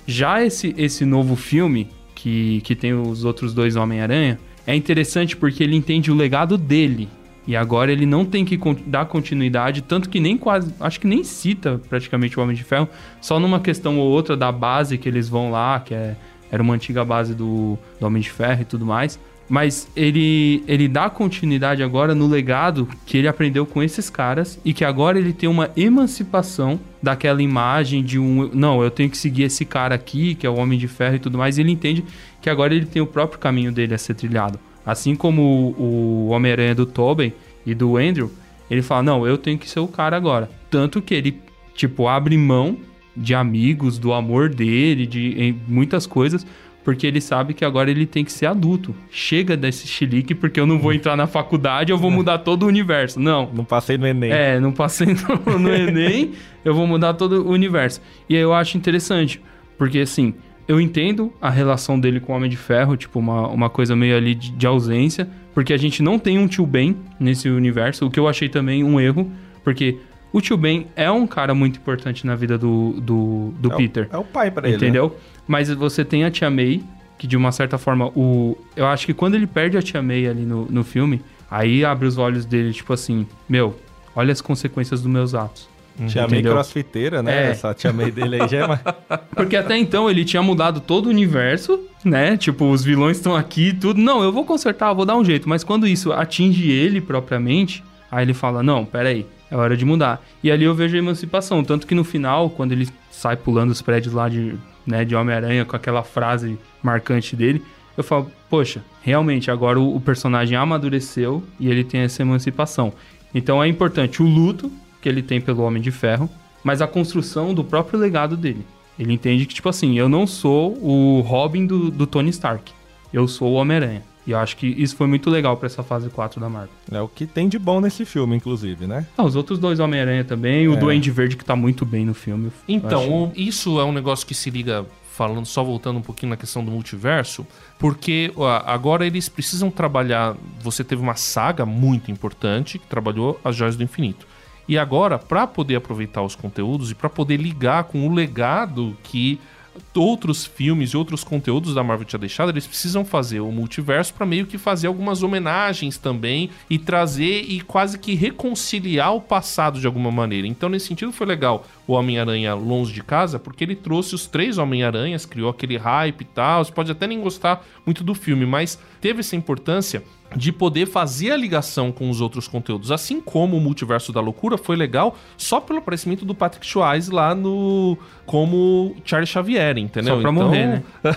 S4: Já esse, esse novo filme, que, que tem os outros dois Homem-Aranha, é interessante porque ele entende o legado dele. E agora ele não tem que dar continuidade, tanto que nem quase. Acho que nem cita praticamente o Homem de Ferro, só numa questão ou outra da base que eles vão lá, que é, era uma antiga base do, do Homem de Ferro e tudo mais. Mas ele, ele dá continuidade agora no legado que ele aprendeu com esses caras e que agora ele tem uma emancipação daquela imagem de um. Não, eu tenho que seguir esse cara aqui, que é o Homem de Ferro e tudo mais. E ele entende que agora ele tem o próprio caminho dele a ser trilhado. Assim como o, Homem-Aranha do Tobey e do Andrew, ele fala: Não, eu tenho que ser o cara agora. Tanto que ele, tipo, abre mão de amigos, do amor dele, de em muitas coisas, porque ele sabe que agora ele tem que ser adulto. Chega desse chilique, porque eu não vou entrar na faculdade, eu vou mudar todo o universo. Não.
S3: Não passei no Enem.
S4: É, não passei no, no *laughs* Enem, eu vou mudar todo o universo. E aí eu acho interessante, porque assim, eu entendo a relação dele com o Homem de Ferro, tipo, uma, uma coisa meio ali de, de ausência, porque a gente não tem um tio Ben nesse universo, o que eu achei também um erro, porque o tio Ben é um cara muito importante na vida do, do, do
S3: É o-
S4: Peter.
S3: É o pai pra ele. né?
S4: Entendeu? Mas você tem a Tia May, que de uma certa forma, o. Eu acho que quando ele perde a Tia May ali no, no filme, aí abre os olhos dele, tipo assim, meu, olha as consequências dos meus atos.
S3: Tia May
S4: Entendeu?
S3: crossfiteira, né?
S4: É.
S3: Essa tia May dele aí já é mais... *laughs*
S4: Porque até então ele tinha mudado todo o universo, né? Tipo, os vilões estão aqui e tudo. Não, eu vou consertar, eu vou dar um jeito. Mas quando isso atinge ele propriamente, aí ele fala: Não, peraí, é hora de mudar. E ali eu vejo a emancipação. Tanto que no final, quando ele sai pulando os prédios lá de, né, de Homem-Aranha com aquela frase marcante dele, eu falo: Poxa, realmente, agora o, o personagem amadureceu e ele tem essa emancipação. Então é importante o luto que ele tem pelo Homem de Ferro, mas a construção do próprio legado dele. Ele entende que, tipo assim, eu não sou o Robin do, do Tony Stark. Eu sou o Homem-Aranha. E eu acho que isso foi muito legal pra essa fase 4 da Marvel.
S3: É o que tem de bom nesse filme, inclusive, né?
S4: Ah, os outros dois Homem-Aranha também, o
S3: É.
S4: Duende Verde que tá muito bem no filme.
S2: Então,
S4: acho-
S2: o- isso é um negócio que se liga, falando, só voltando um pouquinho na questão do multiverso, porque ó, agora eles precisam trabalhar. Você teve uma saga muito importante que trabalhou as Joias do Infinito. E agora, para poder aproveitar os conteúdos e para poder ligar com o legado que outros filmes e outros conteúdos da Marvel tinha deixado, eles precisam fazer o multiverso para meio que fazer algumas homenagens também e trazer e quase que reconciliar o passado de alguma maneira. Então, nesse sentido, foi legal o Homem-Aranha longe de casa, porque ele trouxe os três Homem-Aranhas, criou aquele hype e tal. Você pode até nem gostar muito do filme, mas teve essa importância de poder fazer a ligação com os outros conteúdos. Assim como o Multiverso da Loucura foi legal só pelo aparecimento do Patrick Swayze lá no... como Charles Xavier, entendeu?
S4: Só pra morrer, né? *laughs*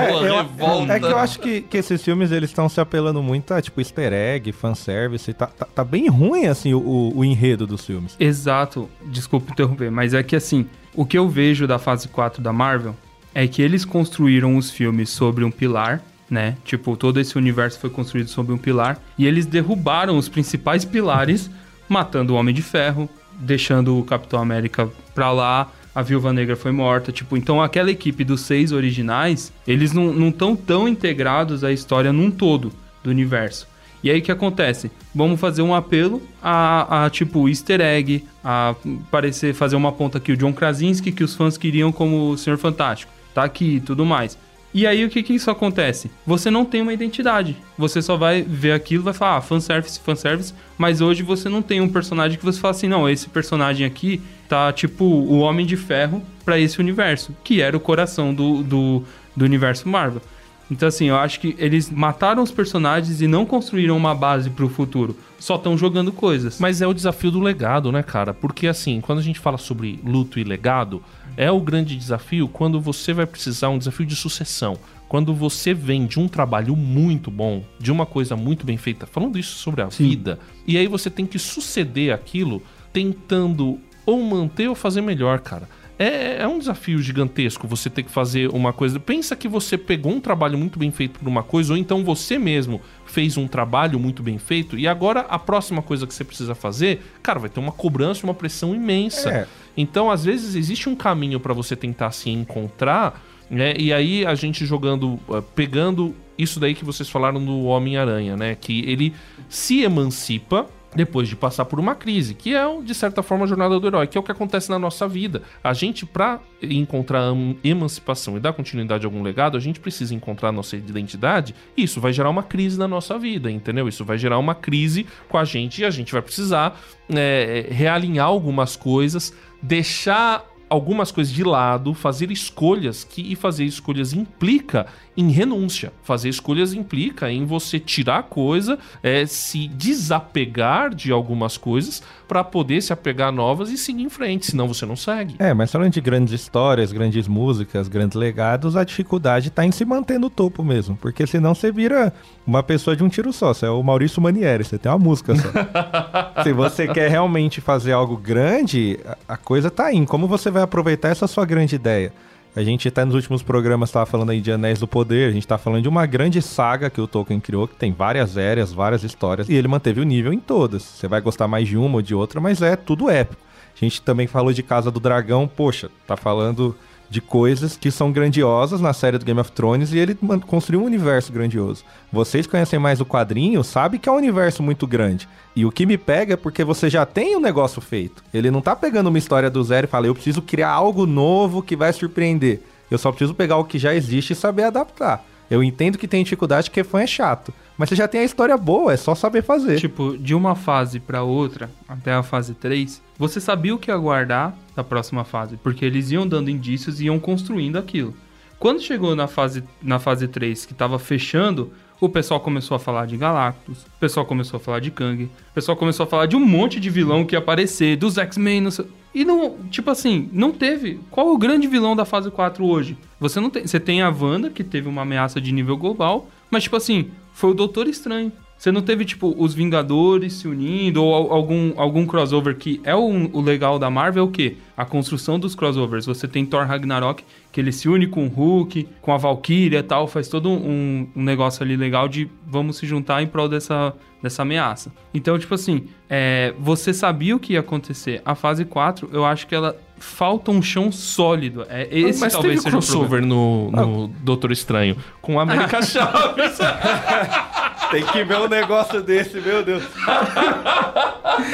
S3: É, eu- é que eu acho que, que esses filmes eles estão se apelando muito a tipo easter egg, fanservice. Tá, tá, tá bem ruim assim o, o- o enredo dos filmes.
S4: Exato, desculpa interromper, mas é que assim, o que eu vejo da fase 4 da Marvel é que eles construíram os filmes sobre um pilar, né? Tipo, todo esse universo foi construído sobre um pilar e eles derrubaram os principais pilares, matando o Homem de Ferro, deixando o Capitão América pra lá, a Viúva Negra foi morta, tipo, então aquela equipe dos seis originais, eles não estão tão integrados à história num todo do universo. E aí o que acontece? Vamos fazer um apelo a, a, tipo easter egg, a parecer fazer uma ponta aqui o John Krasinski que os fãs queriam como o Senhor Fantástico. Tá aqui e tudo mais. E aí o que que isso acontece? Você não tem uma identidade. Você só vai ver aquilo vai falar, ah, fanservice, fanservice, mas hoje você não tem um personagem que você fala assim, não, esse personagem aqui tá tipo o Homem de Ferro pra esse universo, que era o coração do, do, do universo Marvel. Então, assim, eu acho que eles mataram os personagens e não construíram uma base pro futuro. Só estão jogando coisas.
S2: Mas é o desafio do legado, né, cara? Porque, assim, quando a gente fala sobre luto e legado, É o grande desafio quando você vai precisar um desafio de sucessão. Quando você vem de um trabalho muito bom, de uma coisa muito bem feita, falando isso sobre a vida, e aí você tem que suceder aquilo tentando ou manter ou fazer melhor, cara. É, é um desafio gigantesco você ter que fazer uma coisa. Pensa que você pegou um trabalho muito bem feito por uma coisa, ou então você mesmo fez um trabalho muito bem feito, e agora a próxima coisa que você precisa fazer, cara, vai ter uma cobrança, uma pressão imensa.
S3: É.
S2: Então, às vezes, existe um caminho para você tentar se encontrar, né? E aí a gente jogando, eh, pegando isso daí que vocês falaram do Homem-Aranha, né? Que ele se emancipa depois de passar por uma crise, que é, de certa forma, a jornada do herói, que é o que acontece na nossa vida. A gente, para encontrar emancipação e dar continuidade a algum legado, a gente precisa encontrar a nossa identidade, e isso vai gerar uma crise na nossa vida, entendeu? Isso vai gerar uma crise com a gente e a gente vai precisar é, realinhar algumas coisas, deixar algumas coisas de lado, fazer escolhas que e fazer escolhas implica em renúncia. Fazer escolhas implica em você tirar coisa, é, se desapegar de algumas coisas para poder se apegar a novas e seguir em frente, senão você não segue.
S3: É, mas falando de grandes histórias, grandes músicas, grandes legados, a dificuldade tá em se manter no topo mesmo, porque senão você vira uma pessoa de um tiro só, você é o Maurício Manieri, você tem uma música só. *laughs* se você quer realmente fazer algo grande, a coisa tá aí, em como você vai aproveitar essa sua grande ideia. A gente até nos últimos programas estava falando aí de Anéis do Poder, a gente tá falando de uma grande saga que o Tolkien criou, que tem várias eras, várias histórias, e ele manteve o nível em todas. Você vai gostar mais de uma ou de outra, mas é tudo épico. A gente também falou de Casa do Dragão, poxa, tá falando de coisas que são grandiosas na série do Game of Thrones e ele construiu um universo grandioso. Vocês conhecem mais o quadrinho, sabe que é um universo muito grande. E o que me pega é porque você já tem um negócio feito. Ele não tá pegando uma história do zero e fala, eu preciso criar algo novo que vai surpreender. Eu só preciso pegar o que já existe e saber adaptar. Eu entendo que tem dificuldade porque fã é chato. Mas você já tem a história boa, é só saber fazer.
S4: Tipo, de uma fase pra outra, até a fase 3, você sabia o que aguardar da próxima fase, porque eles iam dando indícios e iam construindo aquilo. Quando chegou na fase, na fase 3, que tava fechando, o pessoal começou a falar de Galactus, o pessoal começou a falar de Kang, o pessoal começou a falar de um monte de vilão que ia aparecer, dos X-Men, sei... E não, tipo assim, não teve. Qual o grande vilão da fase 4 hoje? Você não tem. Você tem a Wanda, que teve uma ameaça de nível global, mas, tipo assim, foi o Doutor Estranho. Você não teve, tipo, os Vingadores se unindo, ou al- algum, algum crossover que é o, o legal da Marvel, é o quê? A construção dos crossovers. Você tem Thor Ragnarok, que ele se une com o Hulk, com a Valkyria e tal, faz todo um, um negócio ali legal de vamos se juntar em prol dessa, dessa ameaça. Então, tipo assim, é, você sabia o que ia acontecer. A fase 4, eu acho que ela falta um chão sólido. É, esse
S2: Mas
S4: talvez
S2: teve
S4: seja
S2: crossover no, no Doutor Estranho com a América *laughs* Chaves. *laughs*
S3: Tem que ver um negócio desse, meu Deus.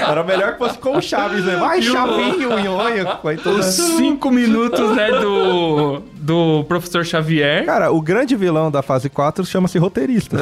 S3: Era melhor que fosse com o Chaves, né? Vai, Chavinho, nhonha.
S4: Os cinco minutos, né, do, do professor Xavier,
S3: Cara, o grande vilão da fase 4 chama-se roteirista.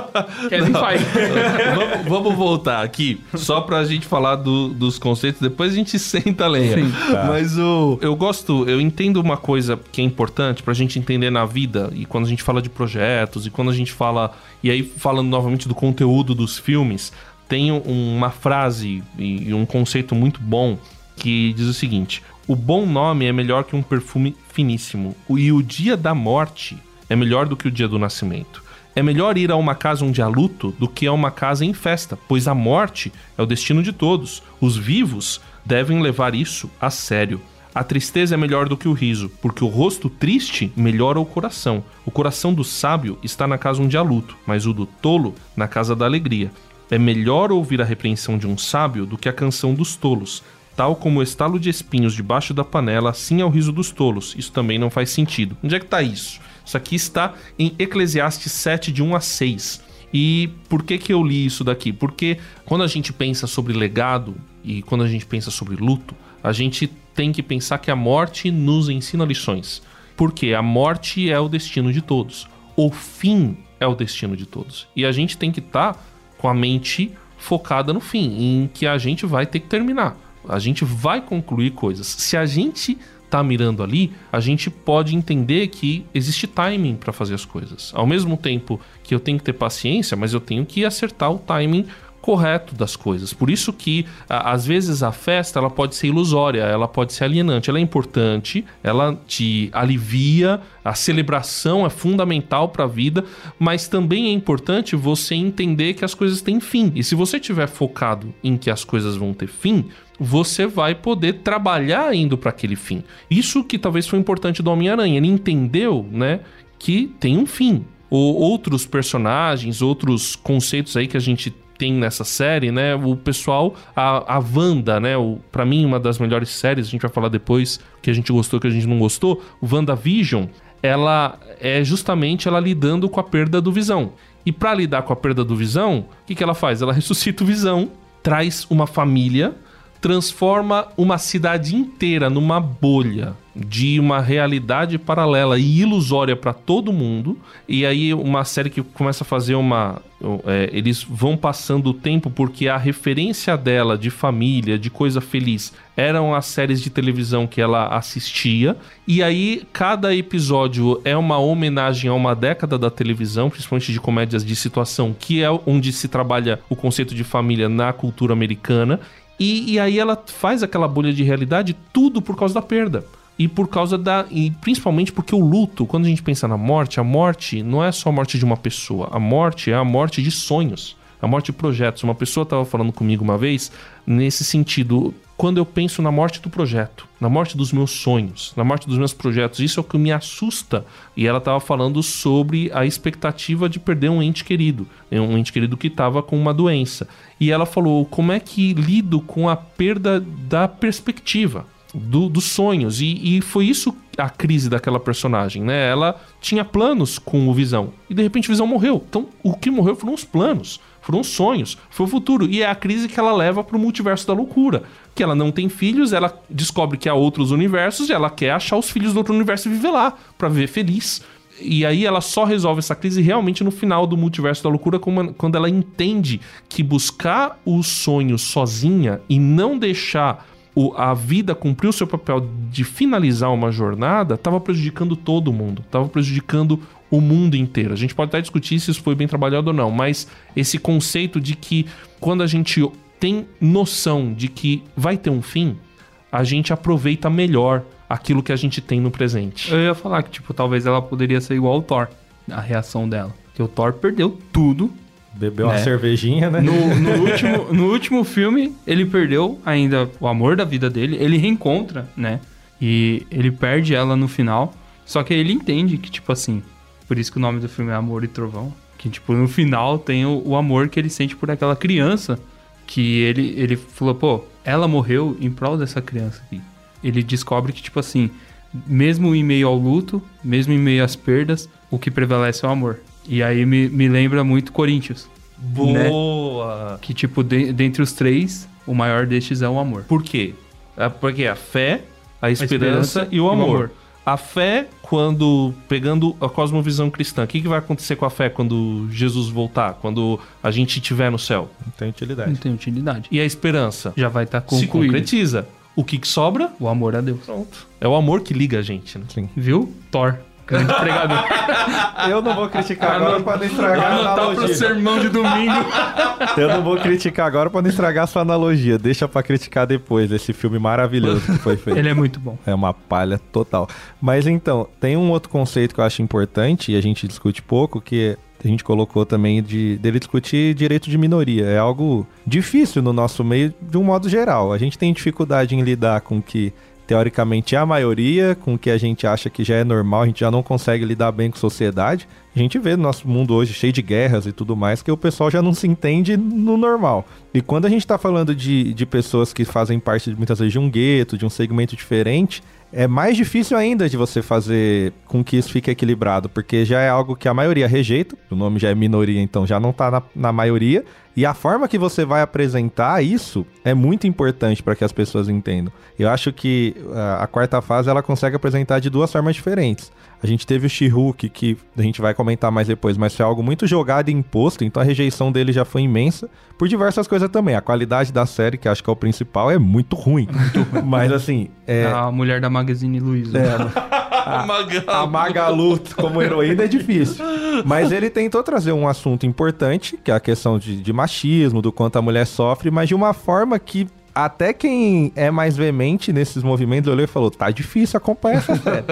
S3: *laughs*
S4: Kevin Feige. *laughs*
S2: vamos, vamos voltar aqui, só pra gente falar do- dos conceitos, depois a gente *laughs* senta a lenha.
S4: Sim.
S2: Mas o, eu gosto, eu entendo uma coisa que é importante pra gente entender na vida, e quando a gente fala de projetos, e quando a gente fala, e aí falando novamente do conteúdo dos filmes, tem um- uma frase e e um conceito muito bom que diz o seguinte: o bom nome é melhor que um perfume finíssimo, e o dia da morte é melhor do que o dia do nascimento. É melhor ir a uma casa onde há luto do que a uma casa em festa, pois a morte é o destino de todos. Os vivos devem levar isso a sério. A tristeza é melhor do que o riso, porque o rosto triste melhora o coração. O coração do sábio está na casa onde há luto, mas o do tolo na casa da alegria. É melhor ouvir a repreensão de um sábio do que a canção dos tolos. Tal como o estalo de espinhos debaixo da panela, assim é o riso dos tolos. Isso também não faz sentido. Onde é que está isso? Isso aqui está em Eclesiastes 7, de 1 a 6. E por que, que eu li isso daqui? Porque quando a gente pensa sobre legado e quando a gente pensa sobre luto, a gente tem que pensar que a morte nos ensina lições. Porque a morte é o destino de todos. O fim é o destino de todos. E a gente tem que estar com a mente focada no fim, em que a gente vai ter que terminar. A gente vai concluir coisas. Se a gente tá mirando ali, a gente pode entender que existe timing para fazer as coisas. Ao mesmo tempo que eu tenho que ter paciência, mas eu tenho que acertar o timing correto das coisas. Por isso que às vezes a festa ela pode ser ilusória, ela pode ser alienante, ela é importante, ela te alivia, a celebração é fundamental para a vida, mas também é importante você entender que as coisas têm fim. E se você estiver focado em que as coisas vão ter fim, você vai poder trabalhar indo para aquele fim. Isso que talvez foi importante do Homem-Aranha, ele entendeu, né, que tem um fim. Ou outros personagens, outros conceitos aí que a gente tem nessa série, né? O pessoal, a, a Wanda, né? O, pra mim, uma das melhores séries, a gente vai falar depois que a gente gostou, que a gente não gostou. O WandaVision, ela é justamente ela lidando com a perda do Visão. E para lidar com a perda do Visão, o que, que ela faz? Ela *laughs* ressuscita o Visão, traz uma família transforma uma cidade inteira numa bolha de uma realidade paralela e ilusória para todo mundo. E aí uma série que começa a fazer uma, é, eles vão passando o tempo porque a referência dela de família, de coisa feliz, eram as séries de televisão que ela assistia. E aí cada episódio é uma homenagem a uma década da televisão, principalmente de comédias de situação, que é onde se trabalha o conceito de família na cultura americana. E, e aí ela faz aquela bolha de realidade tudo por causa da perda e por causa da. E principalmente porque o luto, quando a gente pensa na morte, a morte não é só a morte de uma pessoa, a morte é a morte de sonhos, a morte de projetos. Uma pessoa estava falando comigo uma vez nesse sentido. Quando eu penso na morte do projeto, na morte dos meus sonhos, na morte dos meus projetos, isso é o que me assusta. E ela estava falando sobre a expectativa de perder um ente querido, um ente querido que estava com uma doença. E ela falou: como é que lido com a perda da perspectiva? Do, dos sonhos. E, e, foi isso a crise daquela personagem, né? Ela tinha planos com o Visão. E de repente o Visão morreu. Então o que morreu foram os planos, foram os sonhos, foi o futuro. E é a crise que ela leva pro multiverso da loucura. Que ela não tem filhos, ela descobre que há outros universos e ela quer achar os filhos do outro universo e viver lá, para viver feliz. E aí ela só resolve essa crise realmente no final do multiverso da loucura, quando ela entende que buscar os sonhos sozinha e não deixar o, a vida cumprir o seu papel de finalizar uma jornada estava prejudicando todo mundo, estava prejudicando o mundo inteiro. A gente pode até discutir se isso foi bem trabalhado ou não, mas esse conceito de que quando a gente tem noção de que vai ter um fim, a gente aproveita melhor aquilo que a gente tem no presente.
S4: Eu ia falar que, tipo, talvez ela poderia ser igual ao Thor, a reação dela. Que o Thor perdeu tudo
S3: Bebeu né? uma cervejinha, né?
S4: No, no, *laughs* último, no último filme, ele perdeu ainda o amor da vida dele. Ele reencontra, né? E ele perde ela no final. Só que ele entende que, tipo assim, por isso que o nome do filme é Amor e Trovão. Que, tipo, no final tem o, o amor que ele sente por aquela criança. Que ele, ele falou, pô, ela morreu em prol dessa criança aqui. Ele descobre que, tipo assim, mesmo em meio ao luto, mesmo em meio às perdas, o que prevalece é o amor. E aí me, me lembra muito Corinthians.
S2: Boa!
S4: Né? Que, tipo, de, dentre os três, o maior destes é o amor.
S2: Por quê? É porque a fé, a esperança, a esperança e, o amor. o amor. A fé, quando pegando a cosmovisão cristã, o que, que vai acontecer com a fé quando Jesus voltar, quando a gente estiver no céu?
S3: Não tem utilidade.
S4: Não tem utilidade.
S2: E a esperança?
S4: Já vai estar tá
S2: concluída. Se concretiza. O que, que sobra?
S4: O amor a Deus.
S2: Pronto. É o amor que liga a gente, né?
S4: Sim. Viu? Thor. Grande pregador. *laughs*
S3: Eu não vou criticar agora para não estragar a analogia.
S4: pro sermão de domingo.
S3: Eu não vou criticar agora para não estragar a sua analogia. Deixa para criticar depois esse filme maravilhoso que foi feito. *laughs*
S4: Ele é muito bom.
S3: É uma palha total. Mas então, tem um outro conceito que eu acho importante e a gente discute pouco, que a gente colocou também de dele discutir direito de minoria. É algo difícil no nosso meio de um modo geral. A gente tem dificuldade em lidar com que teoricamente é a maioria, com o que a gente acha que já é normal, a gente já não consegue lidar bem com sociedade. A gente vê no nosso mundo hoje cheio de guerras e tudo mais, que o pessoal já não se entende no normal. E quando a gente está falando de, de pessoas que fazem parte muitas vezes de um gueto, de um segmento diferente, é mais difícil ainda de você fazer com que isso fique equilibrado, porque já é algo que a maioria rejeita, o nome já é minoria, então já não está na, na maioria, e a forma que você vai apresentar isso é muito importante para que as pessoas entendam. Eu acho que a, a quarta fase ela consegue apresentar de duas formas diferentes. A gente teve o She-Hulk, que a gente vai comentar mais depois, mas foi algo muito jogado e imposto, então a rejeição dele já foi imensa, por diversas coisas também. A qualidade da série, que acho que é o principal, é muito ruim. *laughs* Mas assim, é,
S4: A mulher da Magazine Luiza.
S3: é, *laughs* a, *laughs* a Magalu como heroína é difícil. Mas ele tentou trazer um assunto importante, que é a questão de, de machismo, do quanto a mulher sofre, mas de uma forma que até quem é mais veemente nesses movimentos olhou e falou: tá difícil acompanhar essa *laughs* série.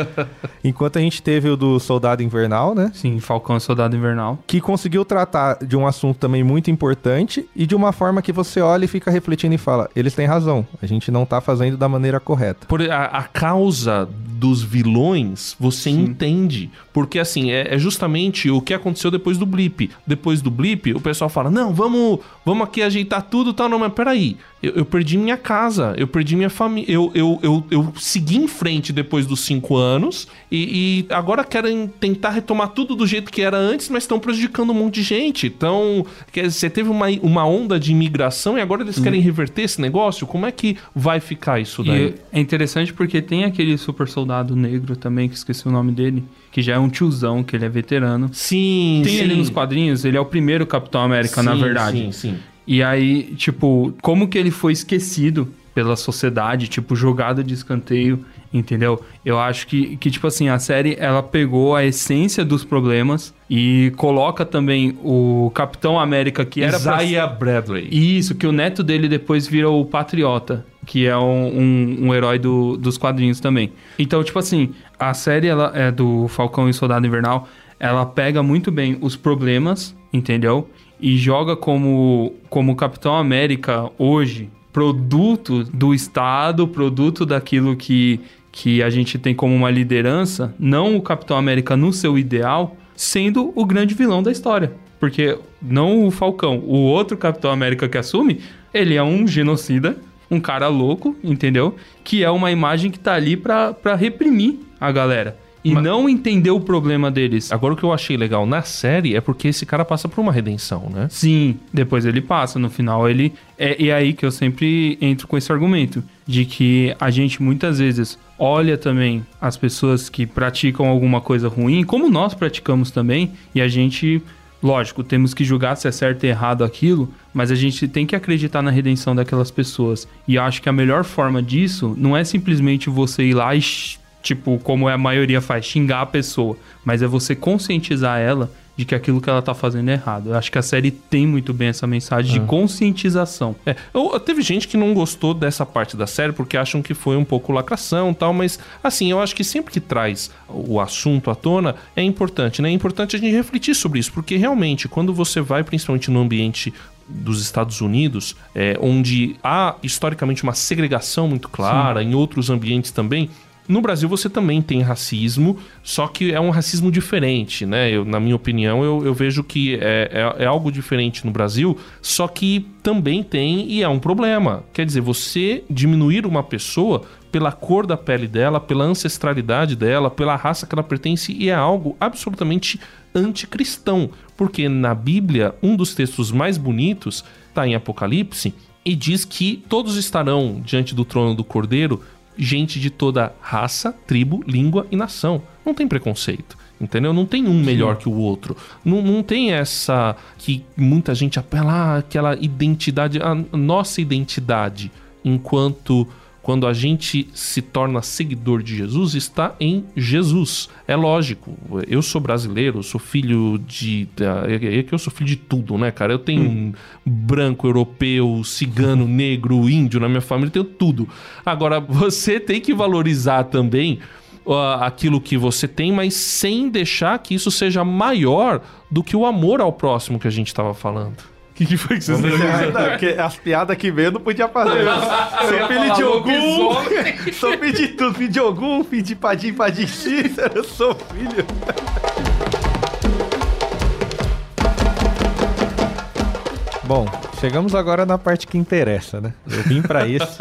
S3: Enquanto a gente teve o do Soldado Invernal, né?
S4: Sim, Falcão e Soldado Invernal.
S3: Que conseguiu tratar de um assunto também muito importante e de uma forma que você olha e fica refletindo e fala: eles têm razão, a gente não tá fazendo da maneira correta.
S2: Por a, a causa dos vilões, você entende. Porque, assim, é, é justamente o que aconteceu depois do blip. Depois do blip, o pessoal fala: não, vamos, vamos aqui ajeitar tudo e tal. Não, mas peraí. Eu, eu perdi minha casa, eu perdi minha família. Eu, eu, eu, eu segui em frente depois dos cinco anos e, e agora querem tentar retomar tudo do jeito que era antes, mas estão prejudicando um monte de gente. Então, quer dizer, você teve uma, uma onda de imigração e agora eles querem reverter esse negócio? Como é que vai ficar isso daí?
S4: E é interessante porque tem aquele super soldado negro também, que esqueci o nome dele, que já é um tiozão, que ele é veterano.
S2: Sim,
S4: Tem
S2: sim.
S4: ele nos quadrinhos, ele é o primeiro Capitão América, na
S2: Sim,
S4: verdade.
S2: Sim, sim.
S4: E aí, tipo, como que ele foi esquecido pela sociedade, tipo, jogado de escanteio, entendeu? Eu acho que, que, tipo assim, a série, ela pegou a essência dos problemas e coloca também o Capitão América, que era pra...
S2: Isaiah Bradley.
S4: Isso, que o neto dele depois vira o Patriota, que é um, um, um herói do- dos quadrinhos também. Então, tipo assim, a série ela é do Falcão e Soldado Invernal, ela pega muito bem os problemas, entendeu? E joga como, como Capitão América hoje, produto do Estado, produto daquilo que, que a gente tem como uma liderança, não o Capitão América no seu ideal, sendo o grande vilão da história. Porque não o Falcão, o outro Capitão América que assume, ele é um genocida, um cara louco, entendeu? Que é uma imagem que tá ali pra, pra reprimir a galera. E
S2: Mas-
S4: não entender o problema deles.
S2: Agora o que eu achei legal na série é porque esse cara passa por uma redenção, né?
S4: Sim, depois ele passa, no final ele. É, e é aí que eu sempre entro com esse argumento: de que a gente muitas vezes olha também as pessoas que praticam alguma coisa ruim, como nós praticamos também, e a gente, lógico, temos que julgar se é certo e errado aquilo, mas a gente tem que acreditar na redenção daquelas pessoas. E acho que a melhor forma disso não é simplesmente você ir lá e. Tipo, como a maioria faz, xingar a pessoa. Mas é você conscientizar ela de que aquilo que ela tá fazendo é errado. Eu acho que a série tem muito bem essa mensagem de conscientização.
S2: É, eu- teve gente que não gostou dessa parte da série porque acham que foi um pouco lacração e tal, mas assim, eu acho que sempre que traz o assunto à tona é importante, né? É importante a gente refletir sobre isso, porque realmente, quando você vai principalmente no ambiente dos Estados Unidos, é, onde há historicamente uma segregação muito clara, em outros ambientes também, no Brasil você também tem racismo, só que é um racismo diferente, né? Eu, na minha opinião, eu, eu vejo que é, é, é algo diferente no Brasil, só que também tem e é um problema. Quer dizer, você diminuir uma pessoa pela cor da pele dela, pela ancestralidade dela, pela raça que ela pertence, e é algo absolutamente anticristão. Porque na Bíblia, um dos textos mais bonitos está em Apocalipse e diz que todos estarão diante do trono do Cordeiro gente de toda raça, tribo, língua e nação. Não tem preconceito. Entendeu? Não tem um melhor que o outro. Não, não tem essa que muita gente apela, aquela identidade, a nossa identidade, enquanto quando a gente se torna seguidor de Jesus, está em Jesus. É lógico, eu sou brasileiro, eu sou filho de. É que eu sou filho de tudo, né, cara? Eu tenho um branco, europeu, cigano, *laughs* negro, índio na minha família, eu tenho tudo. Agora, *laughs* você tem que valorizar também aquilo que você tem, mas sem deixar que isso seja maior do que o amor ao próximo que a gente estava falando. O que, que foi que vocês
S3: Não, porque as piadas que veio não podia fazer. Sou filho de algum. Sou filho de tudo. Filho de algum, filho de Padim, Padim Cícero. Eu sou filho. Bom, chegamos agora na parte que interessa, né? Eu vim pra isso.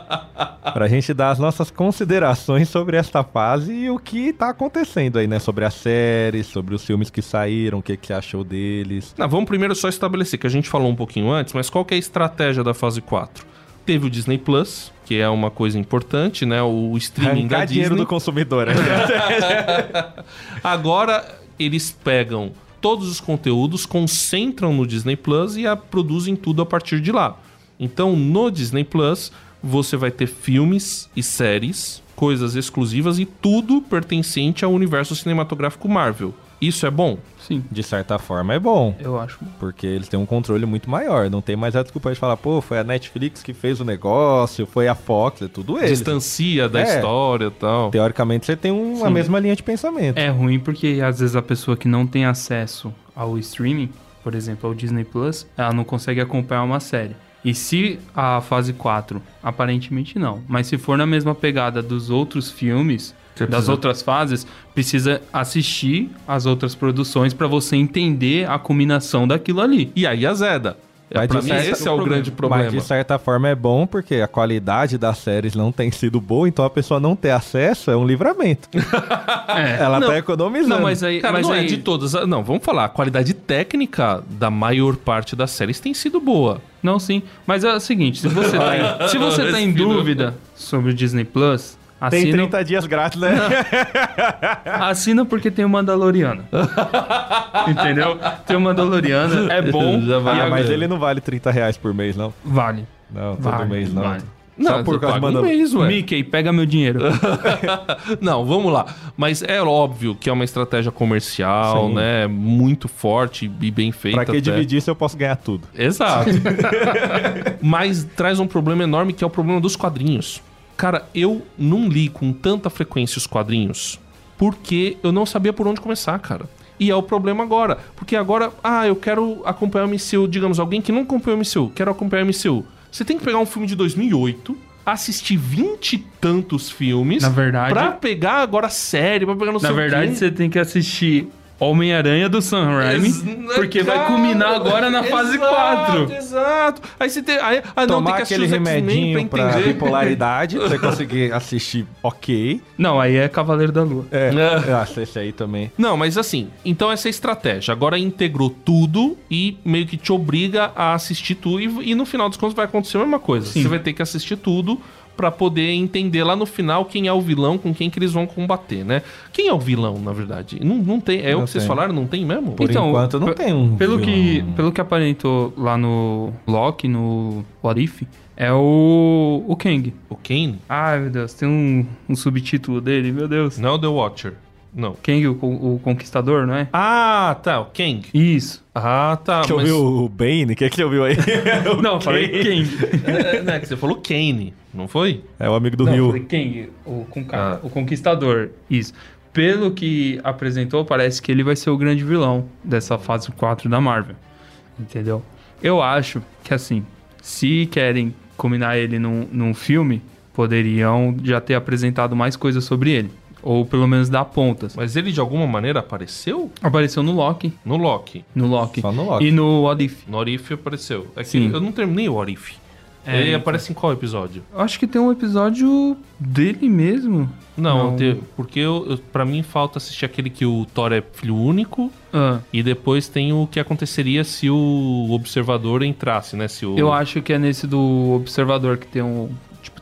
S3: *laughs* pra gente dar as nossas considerações sobre esta fase e o que tá acontecendo aí, né? Sobre a série, sobre os filmes que saíram, o que, que você achou deles.
S2: Não, vamos primeiro só estabelecer, que a gente falou um pouquinho antes, mas qual que é a estratégia da fase 4? Teve o Disney Plus, que é uma coisa importante, né? O streaming da
S3: dinheiro
S2: Disney.
S3: do consumidor. né? *laughs* *laughs*
S2: Agora eles pegam todos os conteúdos, concentram no Disney Plus e a, produzem tudo a partir de lá. Então, no Disney Plus, você vai ter filmes e séries, coisas exclusivas e tudo pertencente ao universo cinematográfico Marvel. Isso é bom?
S4: Sim,
S3: De certa forma é bom.
S4: eu acho.
S3: Porque eles têm um controle muito maior. Não tem mais a desculpa de falar, pô, foi a Netflix que fez o negócio, foi a Fox, é tudo eles.
S2: Distancia da
S3: É.
S2: história e tal.
S3: Teoricamente você tem um- a
S4: Sim.
S3: mesma linha de pensamento.
S4: É ruim porque às vezes a pessoa que não tem acesso ao streaming, por exemplo, ao Disney Plus, ela não consegue acompanhar uma série. E se a fase 4, aparentemente não, mas se for na mesma pegada dos outros filmes,
S2: Você
S4: das
S2: precisa-
S4: outras fases, precisa assistir as outras produções pra você entender a combinação daquilo ali.
S2: E aí azeda. É,
S3: Mas
S2: pra mim,
S3: certa-
S2: esse é o grande problema.
S3: Mas de certa forma é bom porque a qualidade das séries não tem sido boa, então a pessoa não ter acesso é um livramento. *laughs*
S4: É.
S3: Ela
S2: Não.
S3: tá economizando.
S4: Não, mas aí,
S2: Cara,
S4: mas
S2: não
S4: aí
S2: é de todas. Não, vamos falar. A qualidade técnica da maior parte das séries tem sido boa.
S4: Não, sim. Mas é o seguinte, se você tá em, *laughs* se você tá em dúvida sobre o Disney Plus,
S3: Tem
S4: assina,
S3: 30 dias grátis, né? *laughs*
S4: assina porque tem o Mandaloriano. Entendeu? Tem o Mandaloriano, é bom.
S2: Já vai.
S4: e
S3: ah, mas ele não vale 30 reais por mês, não.
S4: Vale.
S3: Não, todo
S4: Vale,
S3: mês não.
S4: vale.
S2: Não,
S3: Só por causa
S2: paga
S3: do
S2: um mês, ué.
S4: Mickey, pega meu dinheiro. *laughs*
S2: Não, vamos lá. Mas é óbvio que é uma estratégia comercial,
S3: Sim.
S2: né? Muito forte e bem feita.
S3: Pra que
S2: até.
S3: dividir se eu posso ganhar tudo?
S2: Exato. *laughs* Mas traz um problema enorme que é o problema dos quadrinhos. Cara, eu não li com tanta frequência os quadrinhos porque eu não sabia por onde começar, cara. E é o problema agora. Porque agora, ah, eu quero acompanhar o MCU. Digamos, alguém que não acompanha o MCU, quero acompanhar o MCU. Você tem que pegar um filme de 2008, assistir vinte e tantos filmes.
S4: Na verdade-
S2: Pra pegar agora a série, pra pegar no
S4: Na verdade, você tem que assistir Homem-Aranha do Sam Raimi,
S2: Ex-
S4: porque vai
S2: Cara,
S4: culminar agora na fase
S2: exato,
S4: 4.
S2: Exato. Aí você tem. Aí, ah, não, tem
S3: Tomar
S2: que assistir
S3: aquele remedinho pra,
S2: entender.
S3: bipolaridade, pra você *laughs* conseguir assistir ok.
S4: Não, aí é Cavaleiro da Lua.
S3: É,
S2: É.
S3: eu acho esse aí também.
S2: Não, mas assim, então essa é a estratégia. Agora integrou tudo e meio que te obriga a assistir tudo. E, e no final dos contos vai acontecer a mesma coisa.
S4: Sim.
S2: Você vai ter que assistir tudo pra poder entender lá no final quem é o vilão, com quem que eles vão combater, né? Quem é o vilão, na verdade? Não, não tem. É o
S3: Não
S2: que vocês falaram? Não tem mesmo?
S3: Por
S4: Então,
S3: enquanto não tem um.
S4: Pelo que,
S3: vilão.
S4: pelo que aparentou lá no Loki, no What If, é o, o Kang.
S2: O Kane?
S4: Ai, meu Deus, tem um, um subtítulo dele, meu Deus.
S2: Não é o The Watcher. Não.
S4: Kang, o, o Conquistador, não é?
S2: Ah, tá. O Kang.
S4: Isso.
S2: Ah, tá.
S3: Você
S2: mas-
S3: ouviu o Bane? O que, que você ouviu aí? *laughs*
S4: Não, eu falei Kang.
S2: É, né, que você falou Kane, não foi?
S3: É o amigo do
S4: Não, eu
S3: Rio.
S4: falei Kang, o, conca-
S2: Ah.
S4: o Conquistador. Isso. Pelo que apresentou, parece que ele vai ser o grande vilão dessa fase 4 da Marvel. Entendeu? Eu acho que, assim, se querem combinar ele num, num filme, poderiam já ter apresentado mais coisas sobre ele. Ou pelo menos dar pontas.
S2: Mas ele de alguma maneira apareceu
S4: Apareceu no Loki.
S2: no Loki.
S4: No Loki.
S3: Só no Loki.
S4: E no What If.
S2: No Orif apareceu. É que
S4: Sim.
S2: eu não terminei o Orif.
S4: É,
S2: ele
S4: então.
S2: aparece em qual episódio?
S4: Eu Acho que tem um episódio dele mesmo.
S2: Não,
S4: Não.
S2: te- porque eu, eu, pra mim falta assistir aquele que o Thor é filho único.
S4: Ah,
S2: E depois tem o que aconteceria se o observador entrasse, né? Se o...
S4: eu acho que é nesse do Observador que tem um.